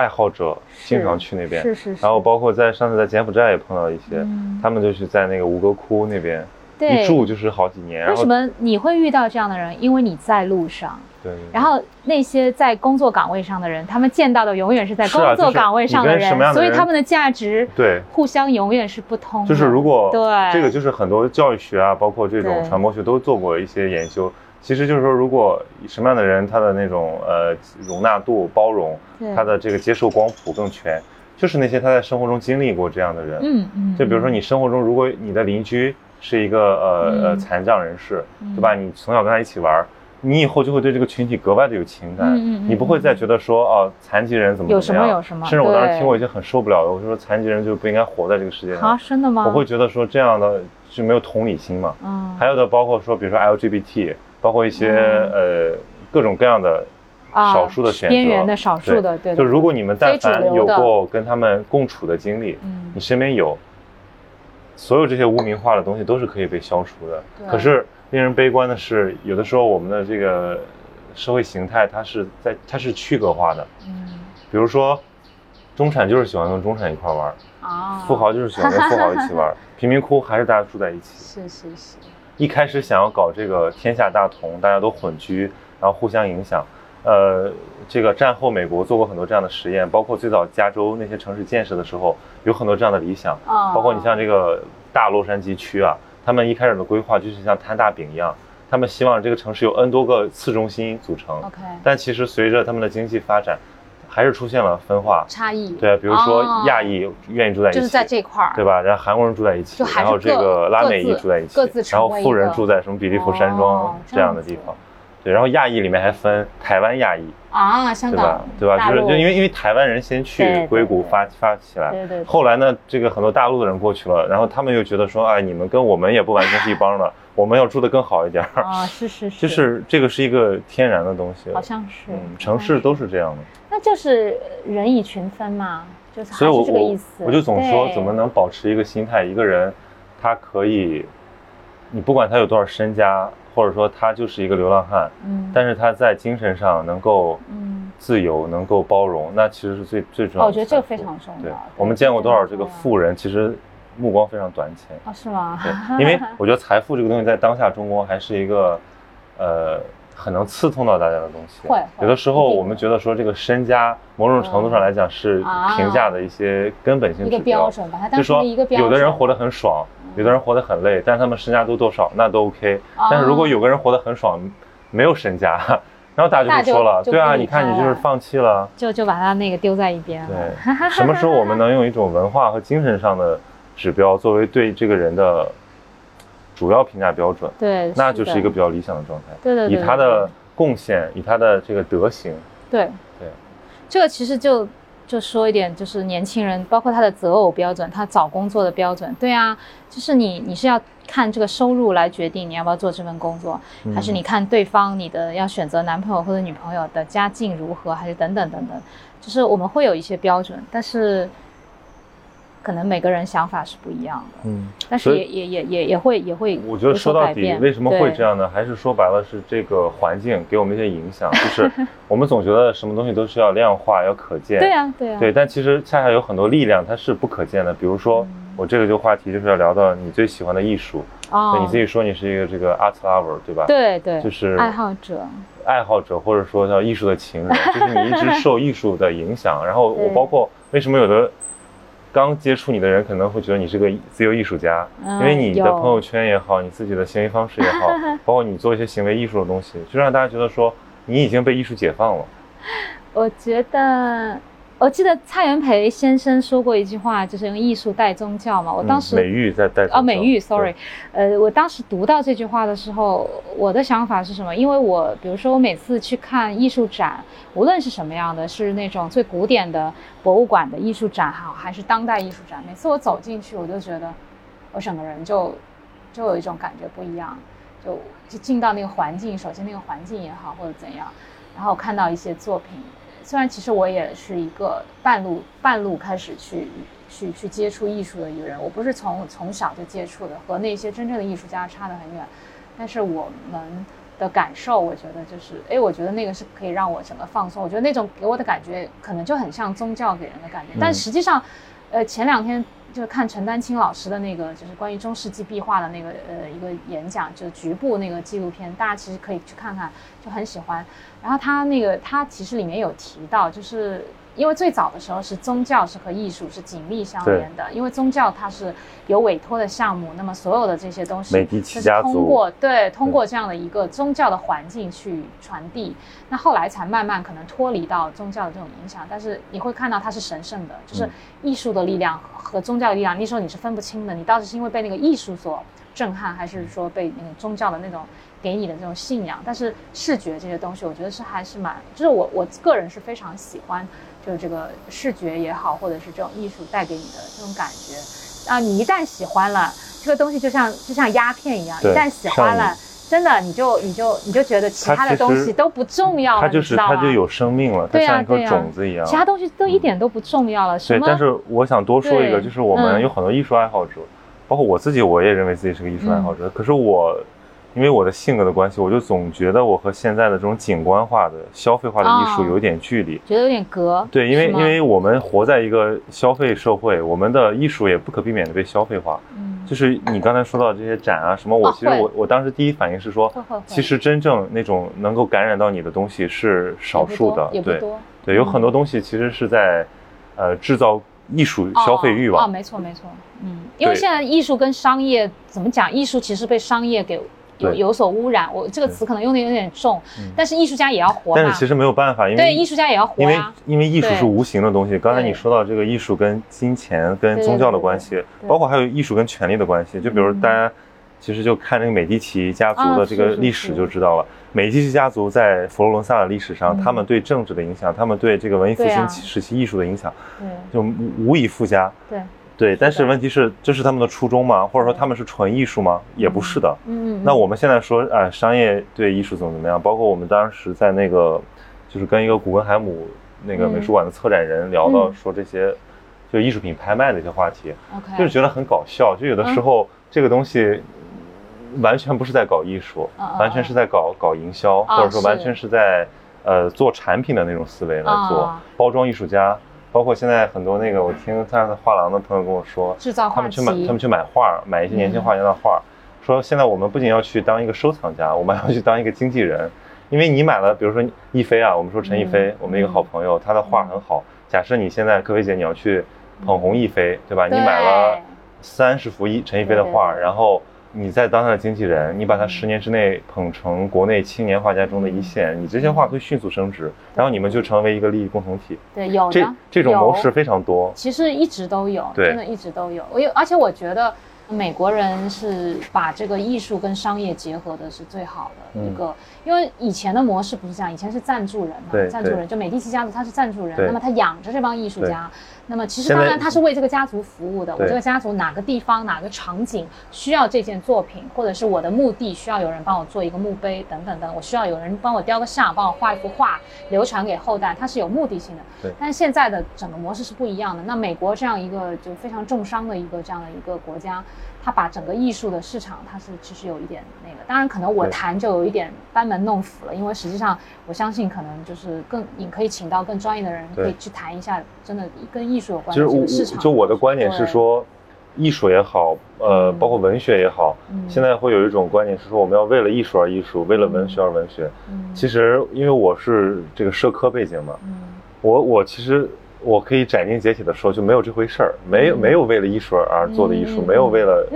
爱好者经常去那边，是是是。然后包括在上次在柬埔寨也碰到一些，他们就是在那个吴哥窟那边，一住就是好几年。为什么你会遇到这样的人？因为你在路上。对，然后那些在工作岗位上的人，他们见到的永远是在工作岗位上的人，所以他们的价值对互相永远是不通。就是如果对这个，就是很多教育学啊，包括这种传播学都做过一些研究。其实就是说，如果什么样的人，他的那种呃容纳度、包容，他的这个接受光谱更全，就是那些他在生活中经历过这样的人。嗯嗯。就比如说你生活中，如果你的邻居是一个呃呃残障人士，对吧？你从小跟他一起玩。你以后就会对这个群体格外的有情感，嗯你不会再觉得说哦，残疾人怎么怎么样，甚至我当时听过一些很受不了的，我就说残疾人就不应该活在这个世界上。啊，真的吗？我会觉得说这样的就没有同理心嘛。嗯。还有的包括说，比如说 LGBT，包括一些呃各种各样的少数的选择，边缘的少数的，对。就如果你们但凡有过跟他们共处的经历，你身边有，所有这些污名化的东西都是可以被消除的。可是。令人悲观的是，有的时候我们的这个社会形态，它是在它是区隔化的。嗯，比如说，中产就是喜欢跟中产一块玩，啊，富豪就是喜欢跟富豪一起玩儿，<laughs> 贫民窟还是大家住在一起。是是是。一开始想要搞这个天下大同，大家都混居，然后互相影响。呃，这个战后美国做过很多这样的实验，包括最早加州那些城市建设的时候，有很多这样的理想。啊。包括你像这个大洛杉矶区啊，他们一开始的规划就是像摊大饼一样，他们希望这个城市有 N 多个次中心组成。OK。但其实随着他们的经济发展，还是出现了分化差异。对啊，比如说亚裔愿意住在一起，就是在这块儿，对吧？然后韩国人住在一起，然后这个拉美裔住在一起，然后富人住在什么比利佛山庄这样的地方。对，然后亚裔里面还分台湾亚裔啊，香港对吧？对吧？就是就因为因为台湾人先去硅谷发发起来，对对。后来呢，这个很多大陆的人过去了，然后他们又觉得说，哎，你们跟我们也不完全是一帮的，我们要住的更好一点儿啊，是是是，就是这个是一个天然的东西，好像是，嗯，城市都是这样的，那就是人以群分嘛，就是还是这个意思。我就总说，怎么能保持一个心态？一个人他可以，你不管他有多少身家。或者说他就是一个流浪汉，嗯，但是他在精神上能够，嗯，自由，能够包容，那其实是最最重要的。我觉得这个非常重要。对，我们见过多少这个富人，其实目光非常短浅。啊，是吗？对，因为 <laughs> 我觉得财富这个东西在当下中国还是一个，呃。很能刺痛到大家的东西。会，有的时候我们觉得说这个身家，某种程度上来讲是评价的一些根本性指标。就说有的人活得很爽，有的人活得很累，但是他们身家都多少，那都 OK。但是如果有个人活得很爽，没有身家，<laughs> 然后大家就会说了，对啊，你看你就是放弃了，就就把他那个丢在一边。对，什么时候我们 <laughs> 能用一种文化和精神上的指标作为对这个人的？主要评价标准，对，那就是一个比较理想的状态。对对对，以他的贡献，以他的这个德行，对对，这个其实就就说一点，就是年轻人，包括他的择偶标准，他找工作的标准，对啊，就是你你是要看这个收入来决定你要不要做这份工作，还是你看对方你的要选择男朋友或者女朋友的家境如何，还是等等等等，就是我们会有一些标准，但是。可能每个人想法是不一样的，嗯，但是也也也也也会也会。我觉得说到底，为什么会这样呢？还是说白了是这个环境给我们一些影响，就是 <laughs> 我们总觉得什么东西都是要量化、要可见。对呀，对呀。对，但其实恰恰有很多力量它是不可见的。比如说，我这个就话题就是要聊到你最喜欢的艺术。哦。你自己说你是一个这个 art lover，对吧？对对。就是爱好者。爱好者或者说叫艺术的情人，就是你一直 <laughs> 受艺术的影响。然后我包括为什么有的。刚接触你的人可能会觉得你是个自由艺术家，因为你的朋友圈也好，你自己的行为方式也好，<laughs> 包括你做一些行为艺术的东西，就让大家觉得说你已经被艺术解放了。我觉得。我记得蔡元培先生说过一句话，就是用艺术带宗教嘛。我当时美育在带哦，美育，sorry，呃，我当时读到这句话的时候，我的想法是什么？因为我比如说我每次去看艺术展，无论是什么样的，是那种最古典的博物馆的艺术展好，还是当代艺术展，每次我走进去，我就觉得我整个人就就有一种感觉不一样，就就进到那个环境，首先那个环境也好，或者怎样，然后看到一些作品。虽然其实我也是一个半路半路开始去去去接触艺术的一个人，我不是从从小就接触的，和那些真正的艺术家差得很远。但是我们的感受，我觉得就是，哎，我觉得那个是可以让我整个放松。我觉得那种给我的感觉，可能就很像宗教给人的感觉。但实际上，呃，前两天就是看陈丹青老师的那个，就是关于中世纪壁画的那个呃一个演讲，就是局部那个纪录片，大家其实可以去看看，就很喜欢。然后他那个，他其实里面有提到，就是因为最早的时候是宗教是和艺术是紧密相连的，因为宗教它是有委托的项目，那么所有的这些东西是通过对通过这样的一个宗教的环境去传递，那后来才慢慢可能脱离到宗教的这种影响，但是你会看到它是神圣的，就是艺术的力量和宗教的力量，那时候你是分不清的，你到底是因为被那个艺术所震撼，还是说被那个宗教的那种。给你的这种信仰，但是视觉这些东西，我觉得是还是蛮，就是我我个人是非常喜欢，就是这个视觉也好，或者是这种艺术带给你的这种感觉啊。你一旦喜欢了这个东西，就像就像鸦片一样，一旦喜欢了，真的你就你就你就觉得其他的东西都不重要了，它就是它就有生命了，它像一颗种子一样，其他东西都一点都不重要了。对，但是我想多说一个，就是我们有很多艺术爱好者，包括我自己，我也认为自己是个艺术爱好者，可是我。因为我的性格的关系，我就总觉得我和现在的这种景观化的、消费化的艺术有点距离，觉得有点隔。对，因为因为我们活在一个消费社会，我们的艺术也不可避免的被消费化。嗯，就是你刚才说到这些展啊什么，我其实我我当时第一反应是说，其实真正那种能够感染到你的东西是少数的，对对，有很多东西其实是在，呃，制造艺术消费欲望。哦，没错没错，嗯，因为现在艺术跟商业怎么讲？艺术其实被商业给。有有所污染，我这个词可能用的有点重，但是艺术家也要活。但是其实没有办法，因为对艺术家也要活因为因为艺术是无形的东西。刚才你说到这个艺术跟金钱、跟宗教的关系，包括还有艺术跟权力的关系。就比如大家其实就看那个美第奇家族的这个历史就知道了。美第奇家族在佛罗伦萨的历史上，他们对政治的影响，他们对这个文艺复兴时期艺术的影响，就无以复加。对。对，但是问题是，这是他们的初衷吗？或者说他们是纯艺术吗？也不是的。嗯，那我们现在说，哎，商业对艺术怎么怎么样？包括我们当时在那个，就是跟一个古根海姆那个美术馆的策展人聊到说这些，就艺术品拍卖的一些话题。就是觉得很搞笑。就有的时候这个东西完全不是在搞艺术，完全是在搞搞营销，或者说完全是在呃做产品的那种思维来做包装艺术家。包括现在很多那个，我听他的画廊的朋友跟我说，制造他们去买，他们去买画，买一些年轻画家的画，说现在我们不仅要去当一个收藏家，我们还要去当一个经纪人，因为你买了，比如说亦菲啊，我们说陈亦菲，我们一个好朋友，他的画很好。假设你现在柯菲姐你要去捧红亦菲，对吧？你买了三十幅一陈亦菲的画，然后。你在当他的经纪人，你把他十年之内捧成国内青年画家中的一线，你这些画会迅速升值，然后你们就成为一个利益共同体。对，有这这种模式非常多。其实一直都有，真的一直都有。我有，而且我觉得。美国人是把这个艺术跟商业结合的是最好的一个，因为以前的模式不是这样，以前是赞助人嘛，赞助人就美第奇家族他是赞助人，那么他养着这帮艺术家，那么其实当然他是为这个家族服务的，我这个家族哪个地方哪个场景需要这件作品，或者是我的墓地需要有人帮我做一个墓碑等等等，我需要有人帮我雕个像，帮我画一幅画流传给后代，它是有目的性的。对，但是现在的整个模式是不一样的。那美国这样一个就非常重商的一个这样的一个国家。他把整个艺术的市场，他是其实有一点那个，当然可能我谈就有一点班门弄斧了，因为实际上我相信可能就是更你可以请到更专业的人，可以去谈一下，真的跟艺术有关的这个市场。就我的观点是说，艺术也好，呃，包括文学也好，现在会有一种观点是说，我们要为了艺术而艺术，为了文学而文学。其实因为我是这个社科背景嘛，我我其实。我可以斩钉截铁的说，就没有这回事儿，没有没有为了艺术而做的艺术，没有为了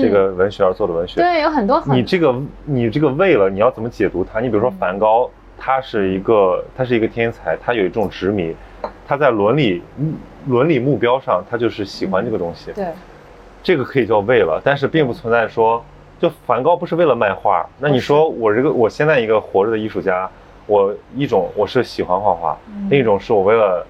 这个文学而做的文学。对，有很多。你这个你这个为了，你要怎么解读它？你比如说梵高，他是一个他是一个天才，他有一种执迷，他在伦理伦理目标上，他就是喜欢这个东西。对，这个可以叫为了，但是并不存在说，就梵高不是为了卖画。那你说我这个我现在一个活着的艺术家，我一种我是喜欢画画，另一种是我为了。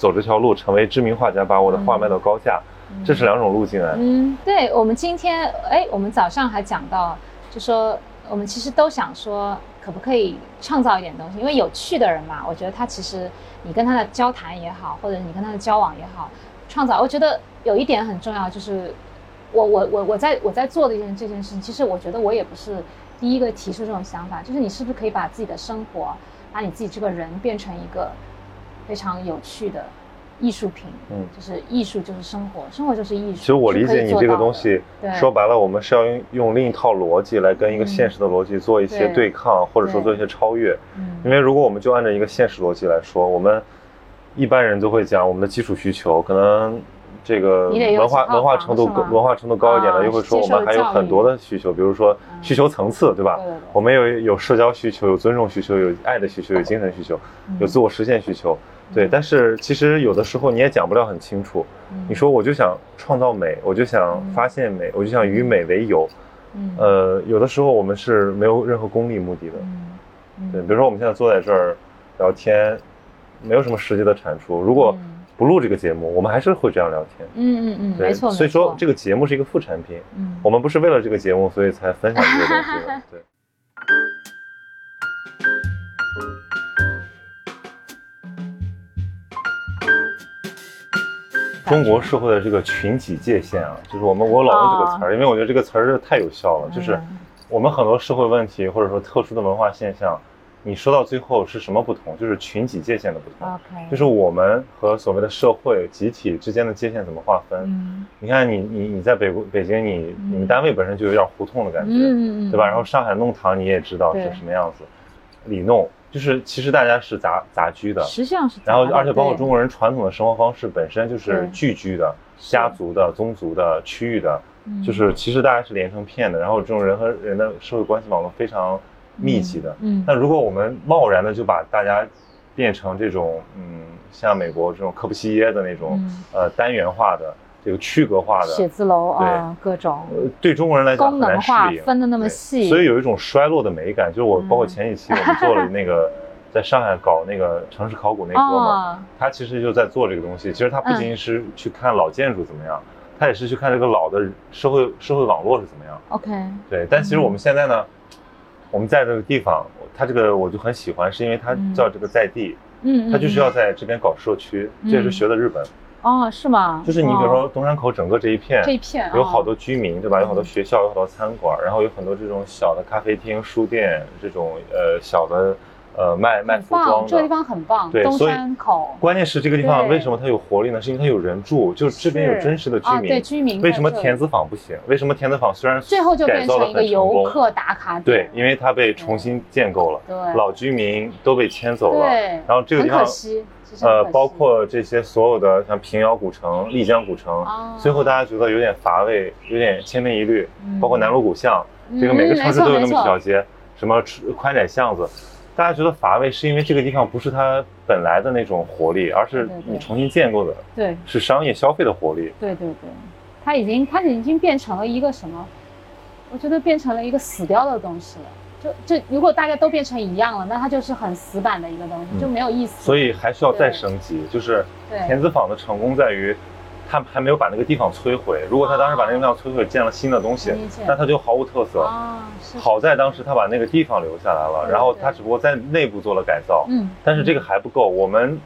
走这条路，成为知名画家，把我的画卖到高价，这是两种路径啊。嗯，对，我们今天，哎，我们早上还讲到，就说我们其实都想说，可不可以创造一点东西？因为有趣的人嘛，我觉得他其实你跟他的交谈也好，或者你跟他的交往也好，创造，我觉得有一点很重要，就是我我我我在我在做的一件这件事情，其实我觉得我也不是第一个提出这种想法，就是你是不是可以把自己的生活，把你自己这个人变成一个。非常有趣的艺术品，嗯，就是艺术就是生活，生活就是艺术。其实我理解你这个东西，说白了，我们是要用用另一套逻辑来跟一个现实的逻辑做一些对抗，或者说做一些超越。嗯，因为如果我们就按照一个现实逻辑来说，我们一般人都会讲我们的基础需求，可能这个文化文化程度文化程度高一点的，又会说我们还有很多的需求，比如说需求层次，对吧？我们有有社交需求，有尊重需求，有爱的需求，有精神需求，有自我实现需求。对，但是其实有的时候你也讲不了很清楚。你说我就想创造美，我就想发现美，我就想以美为友。嗯，呃，有的时候我们是没有任何功利目的的。嗯，对，比如说我们现在坐在这儿聊天，没有什么实际的产出。如果不录这个节目，我们还是会这样聊天。嗯嗯嗯，没错。所以说这个节目是一个副产品。嗯，我们不是为了这个节目所以才分享这个东西的。对。<laughs> 中国社会的这个群体界限啊，就是我们我老用这个词儿，因为我觉得这个词儿太有效了。就是我们很多社会问题或者说特殊的文化现象，你说到最后是什么不同？就是群体界限的不同。OK，就是我们和所谓的社会集体之间的界限怎么划分？嗯，你看你你你在北北京，你你们单位本身就有点胡同的感觉，对吧？然后上海弄堂你也知道是什么样子，里弄就是其实大家是杂杂居的，实际上是。然后而且包括中国人传统的生活方式本身就是聚居的，家族的、宗族的、区域的。就是其实大家是连成片的，然后这种人和人的社会关系网络非常密集的。嗯，那如果我们贸然的就把大家变成这种，嗯，像美国这种科布西耶的那种，呃，单元化的这个区隔化的写字楼啊，各种，对中国人来讲功能化分的那么细，所以有一种衰落的美感。就是我包括前几期我们做了那个 <laughs> 在上海搞那个城市考古那哥们儿，他其实就在做这个东西。其实他不仅仅是去看老建筑怎么样。他也是去看这个老的社会社会网络是怎么样。OK，对，但其实我们现在呢，我们在这个地方，他这个我就很喜欢，是因为他叫这个在地，嗯，他就是要在这边搞社区，这也是学的日本。哦，是吗？就是你比如说东山口整个这一片，这一片有好多居民，对吧？有好多学校，有好多餐馆，然后有很多这种小的咖啡厅、书店，这种呃小的。呃，卖卖服装，这个地方很棒。对，东山口。关键是这个地方为什么它有活力呢？是因为它有人住，就是这边有真实的居民。对，居民。为什么田子坊不行？为什么田子坊虽然最后就变成一个游客打卡点？对，因为它被重新建构了。对。老居民都被迁走了。对。然后这个地方，呃，包括这些所有的像平遥古城、丽江古城，最后大家觉得有点乏味，有点千篇一律。包括南锣鼓巷，这个每个城市都有那么几条街，什么宽窄巷子。大家觉得乏味，是因为这个地方不是它本来的那种活力，而是你重新建构的，对，是商业消费的活力。对对对，它已经它已经变成了一个什么？我觉得变成了一个死掉的东西了。就就如果大家都变成一样了，那它就是很死板的一个东西，就没有意思。所以还需要再升级。就是田子坊的成功在于。他还没有把那个地方摧毁。如果他当时把那个地方摧毁，建了新的东西，那他就毫无特色。好在当时他把那个地方留下来了，然后他只不过在内部做了改造。嗯，但是这个还不够。我们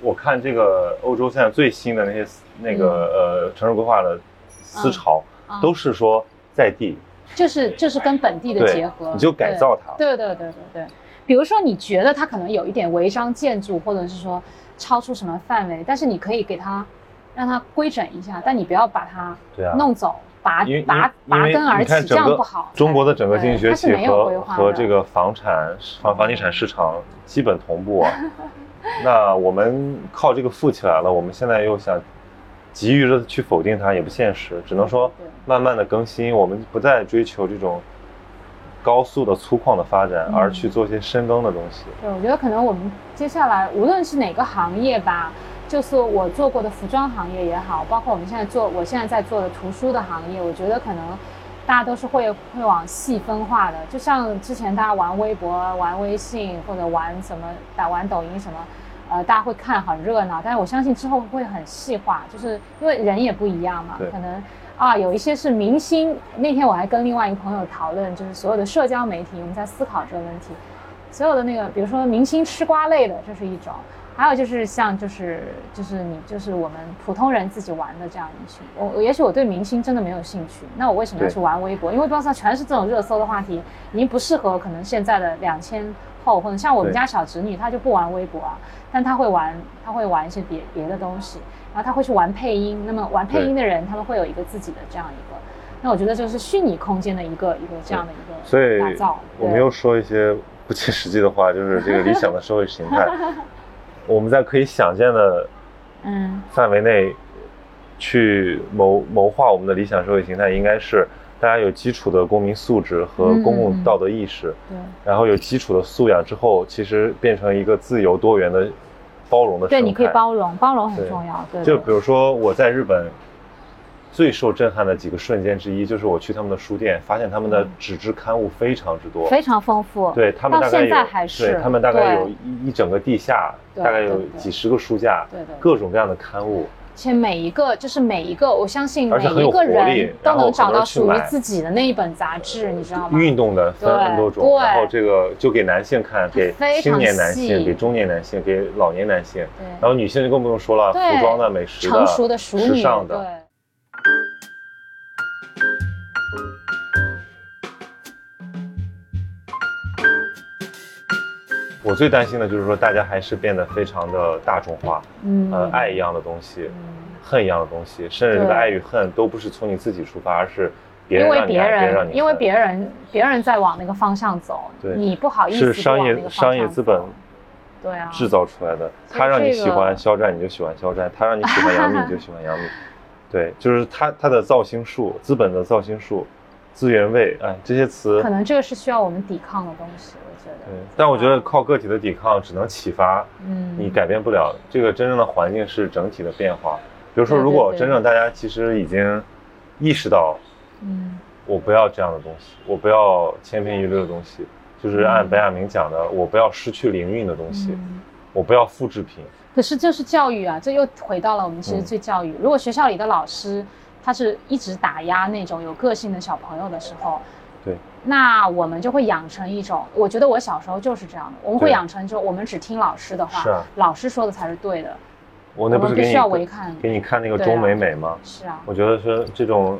我看这个欧洲现在最新的那些那个呃城市规划的思潮，都是说在地，就是就是跟本地的结合，你就改造它。对对对对对。比如说你觉得它可能有一点违章建筑，或者是说超出什么范围，但是你可以给它。让它规整一下，但你不要把它弄走，拔拔拔根而起，这样不好。中国的整个经济学习和和这个房产房房地产市场基本同步啊。<laughs> 那我们靠这个富起来了，我们现在又想急于的去否定它，也不现实，只能说慢慢的更新。我们不再追求这种高速的粗犷的发展，而去做一些深耕的东西。对，我觉得可能我们接下来无论是哪个行业吧。就是我做过的服装行业也好，包括我们现在做，我现在在做的图书的行业，我觉得可能大家都是会会往细分化的。就像之前大家玩微博、玩微信或者玩什么打玩抖音什么，呃，大家会看很热闹。但是我相信之后会很细化，就是因为人也不一样嘛。可能啊，有一些是明星。那天我还跟另外一个朋友讨论，就是所有的社交媒体，我们在思考这个问题。所有的那个，比如说明星吃瓜类的，这是一种。还有就是像就是就是你就是我们普通人自己玩的这样一群，我我也许我对明星真的没有兴趣，那我为什么要去玩微博？因为微博上全是这种热搜的话题，已经不适合可能现在的两千后或者像我们家小侄女，她就不玩微博啊，但她会玩，她会玩一些别别的东西，然后她会去玩配音。那么玩配音的人，他们会有一个自己的这样一个，那我觉得就是虚拟空间的一个一个这样的一个打造。我们又说一些不切实际的话，就是这个理想的社会形态。我们在可以想见的，嗯，范围内，去谋谋划我们的理想社会形态，应该是大家有基础的公民素质和公共道德意识，对，然后有基础的素养之后，其实变成一个自由多元的、包容的。对，你可以包容，包容很重要。对，就比如说我在日本。最受震撼的几个瞬间之一，就是我去他们的书店，发现他们的纸质刊物非常之多，非常丰富。对他们大概有，对他们大概有一一整个地下，大概有几十个书架，对各种各样的刊物。且每一个就是每一个，我相信每一个人都能找到属于自己的那一本杂志，你知道吗？运动的分很多种，然后这个就给男性看，给青年男性，给中年男性，给老年男性，然后女性就更不用说了，服装的、美食的、成熟的、时尚的。我最担心的就是说大家还是变得非常的大众化嗯。爱一样的东西恨一样的东西甚至你的爱与恨都不是从你自己出发而是别人因为别人因为别人别人在往那个方向走对你不好意思商业商业资本对啊。制造出来的他让你喜欢肖战你就喜欢肖战他让你喜欢杨幂你就喜欢杨幂对，就是他他的造星术，资本的造星术，资源位，哎，这些词，可能这个是需要我们抵抗的东西。我觉得对，但我觉得靠个体的抵抗只能启发，嗯，你改变不了这个真正的环境是整体的变化。比如说，如果真正大家其实已经意识到，嗯，我不要这样的东西，我不要千篇一律的东西，就是按白雅明讲的，我不要失去灵韵的东西，我不要复制品。可是这是教育啊，这又回到了我们其实最教育。如果学校里的老师他是一直打压那种有个性的小朋友的时候。对，那我们就会养成一种，我觉得我小时候就是这样的，我们会养成就我们只听老师的话，是啊，老师说的才是对的。我那不是给你违看，给你看那个钟美美吗？是啊，我觉得是这种，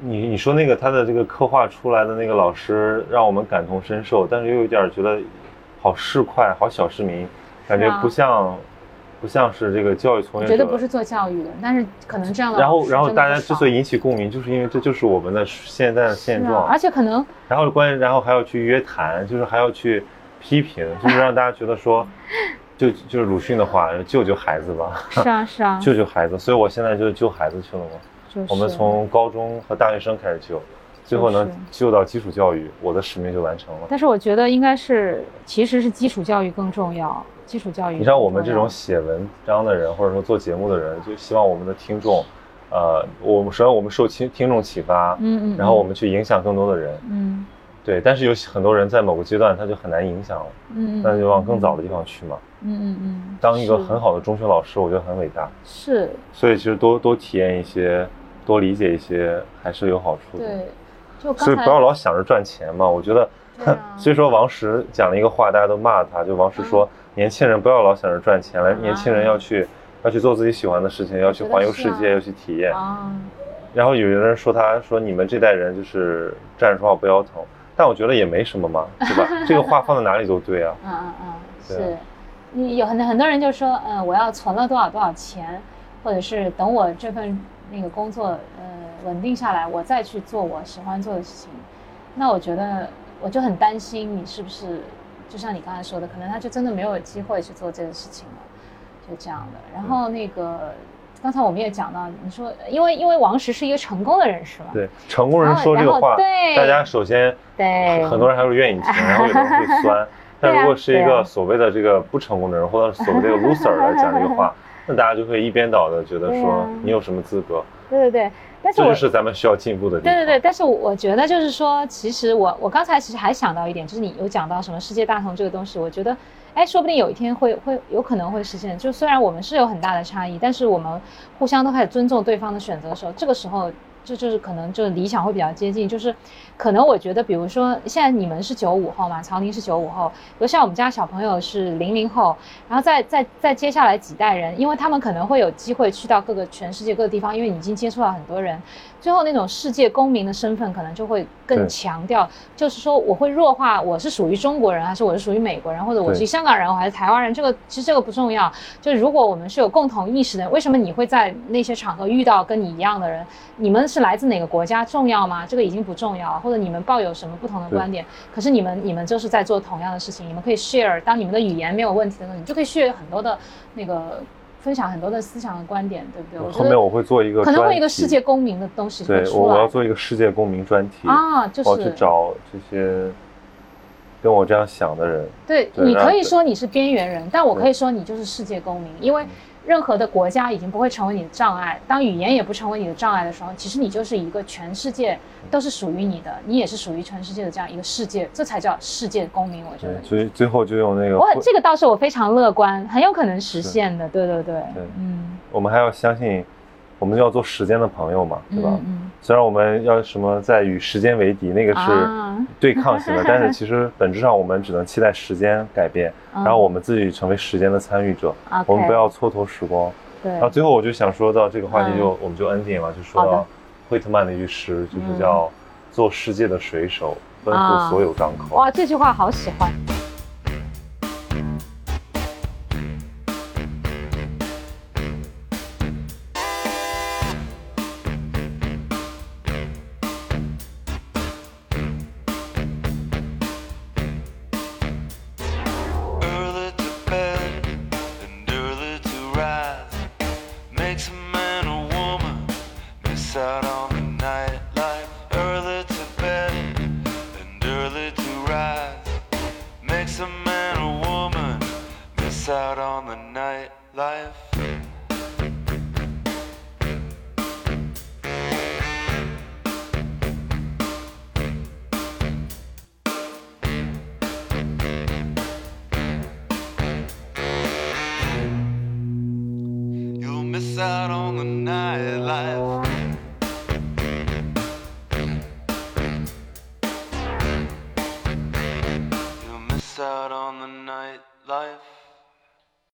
你你说那个他的这个刻画出来的那个老师让我们感同身受，但是又有点觉得好市侩，好小市民，感觉不像。不像是这个教育从业者，绝对不是做教育的，但是可能这样的。然后，然后大家之所以引起共鸣，就是因为这就是我们的现在的现状。而且可能，然后关，然后还要去约谈，就是还要去批评，就是让大家觉得说，<laughs> 就就是鲁迅的话，救救孩子吧。是啊，是啊，<laughs> 救救孩子。所以我现在就救孩子去了嘛。就是。我们从高中和大学生开始救，最后能救到基础教育，我的使命就完成了。但是我觉得应该是，其实是基础教育更重要。基础教育，你像我们这种写文章的人，或者说做节目的人，就希望我们的听众，呃，我们首先我们受听听众启发，嗯嗯，然后我们去影响更多的人，嗯，对。但是有很多人在某个阶段他就很难影响了，嗯嗯，那就往更早的地方去嘛，嗯嗯嗯。当一个很好的中学老师，我觉得很伟大，是。所以其实多多体验一些，多理解一些，还是有好处的。对，就所以不要老想着赚钱嘛。我觉得，<laughs> 所以说王石讲了一个话，大家都骂他，就王石说。年轻人不要老想着赚钱了，年轻人要去，要去做自己喜欢的事情，要去环游世界，要去体验。然后有人说他说你们这代人就是站着说话不腰疼，但我觉得也没什么嘛，<laughs> 对吧？这个话放在哪里都对啊。<laughs> 嗯嗯嗯，是。你有很多很多人就说，嗯，我要存了多少多少钱，或者是等我这份那个工作呃稳定下来，我再去做我喜欢做的事情。那我觉得我就很担心你是不是。就像你刚才说的，可能他就真的没有机会去做这个事情了，就这样的。然后那个刚才我们也讲到，你说因为因为王石是一个成功的人是吧，对，成功人说这个话，对，大家首先对很多人还是愿意听，然后有人会酸。<laughs> 但如果是一个所谓的这个不成功的人，或者所谓这个 loser 来讲这个话，<laughs> 那大家就会一边倒的觉得说你有什么资格？对对对。这就是咱们需要进步的地方。对对对，但是我觉得就是说，其实我我刚才其实还想到一点，就是你有讲到什么世界大同这个东西，我觉得，哎，说不定有一天会会有可能会实现。就虽然我们是有很大的差异，但是我们互相都开始尊重对方的选择的时候，这个时候。这就是可能就是理想会比较接近，就是可能我觉得，比如说现在你们是九五后嘛，曹宁是九五后，比如像我们家小朋友是零零后，然后再再再接下来几代人，因为他们可能会有机会去到各个全世界各个地方，因为你已经接触到很多人。最后那种世界公民的身份可能就会更强调，就是说我会弱化我是属于中国人还是我是属于美国人，或者我是香港人我还是台湾人，这个其实这个不重要。就是如果我们是有共同意识的，为什么你会在那些场合遇到跟你一样的人？你们是来自哪个国家重要吗？这个已经不重要，或者你们抱有什么不同的观点？可是你们你们就是在做同样的事情，你们可以 share。当你们的语言没有问题的时候，你就可以 share 很多的那个。分享很多的思想和观点，对不对？后面我会做一个，可能会一个世界公民的东西对，我我要做一个世界公民专题啊，就是去找这些跟我这样想的人。对，你可以说你是边缘人，但我可以说你就是世界公民，因为。任何的国家已经不会成为你的障碍，当语言也不成为你的障碍的时候，其实你就是一个全世界都是属于你的，你也是属于全世界的这样一个世界，这才叫世界公民。我觉得，所以最后就用那个，我这个倒是我非常乐观，很有可能实现的。对对对，对，嗯，我们还要相信。我们要做时间的朋友嘛，对吧？虽然我们要什么在与时间为敌，那个是对抗性的，但是其实本质上我们只能期待时间改变，<laughs> 然后我们自己成为时间的参与者。我们不要蹉跎时光。对。然后最后我就想说到这个话题就我们就 ending 了，就说到惠特曼的一句诗，就是叫“做世界的水手，奔赴所有港口”。哇，这句话好喜欢。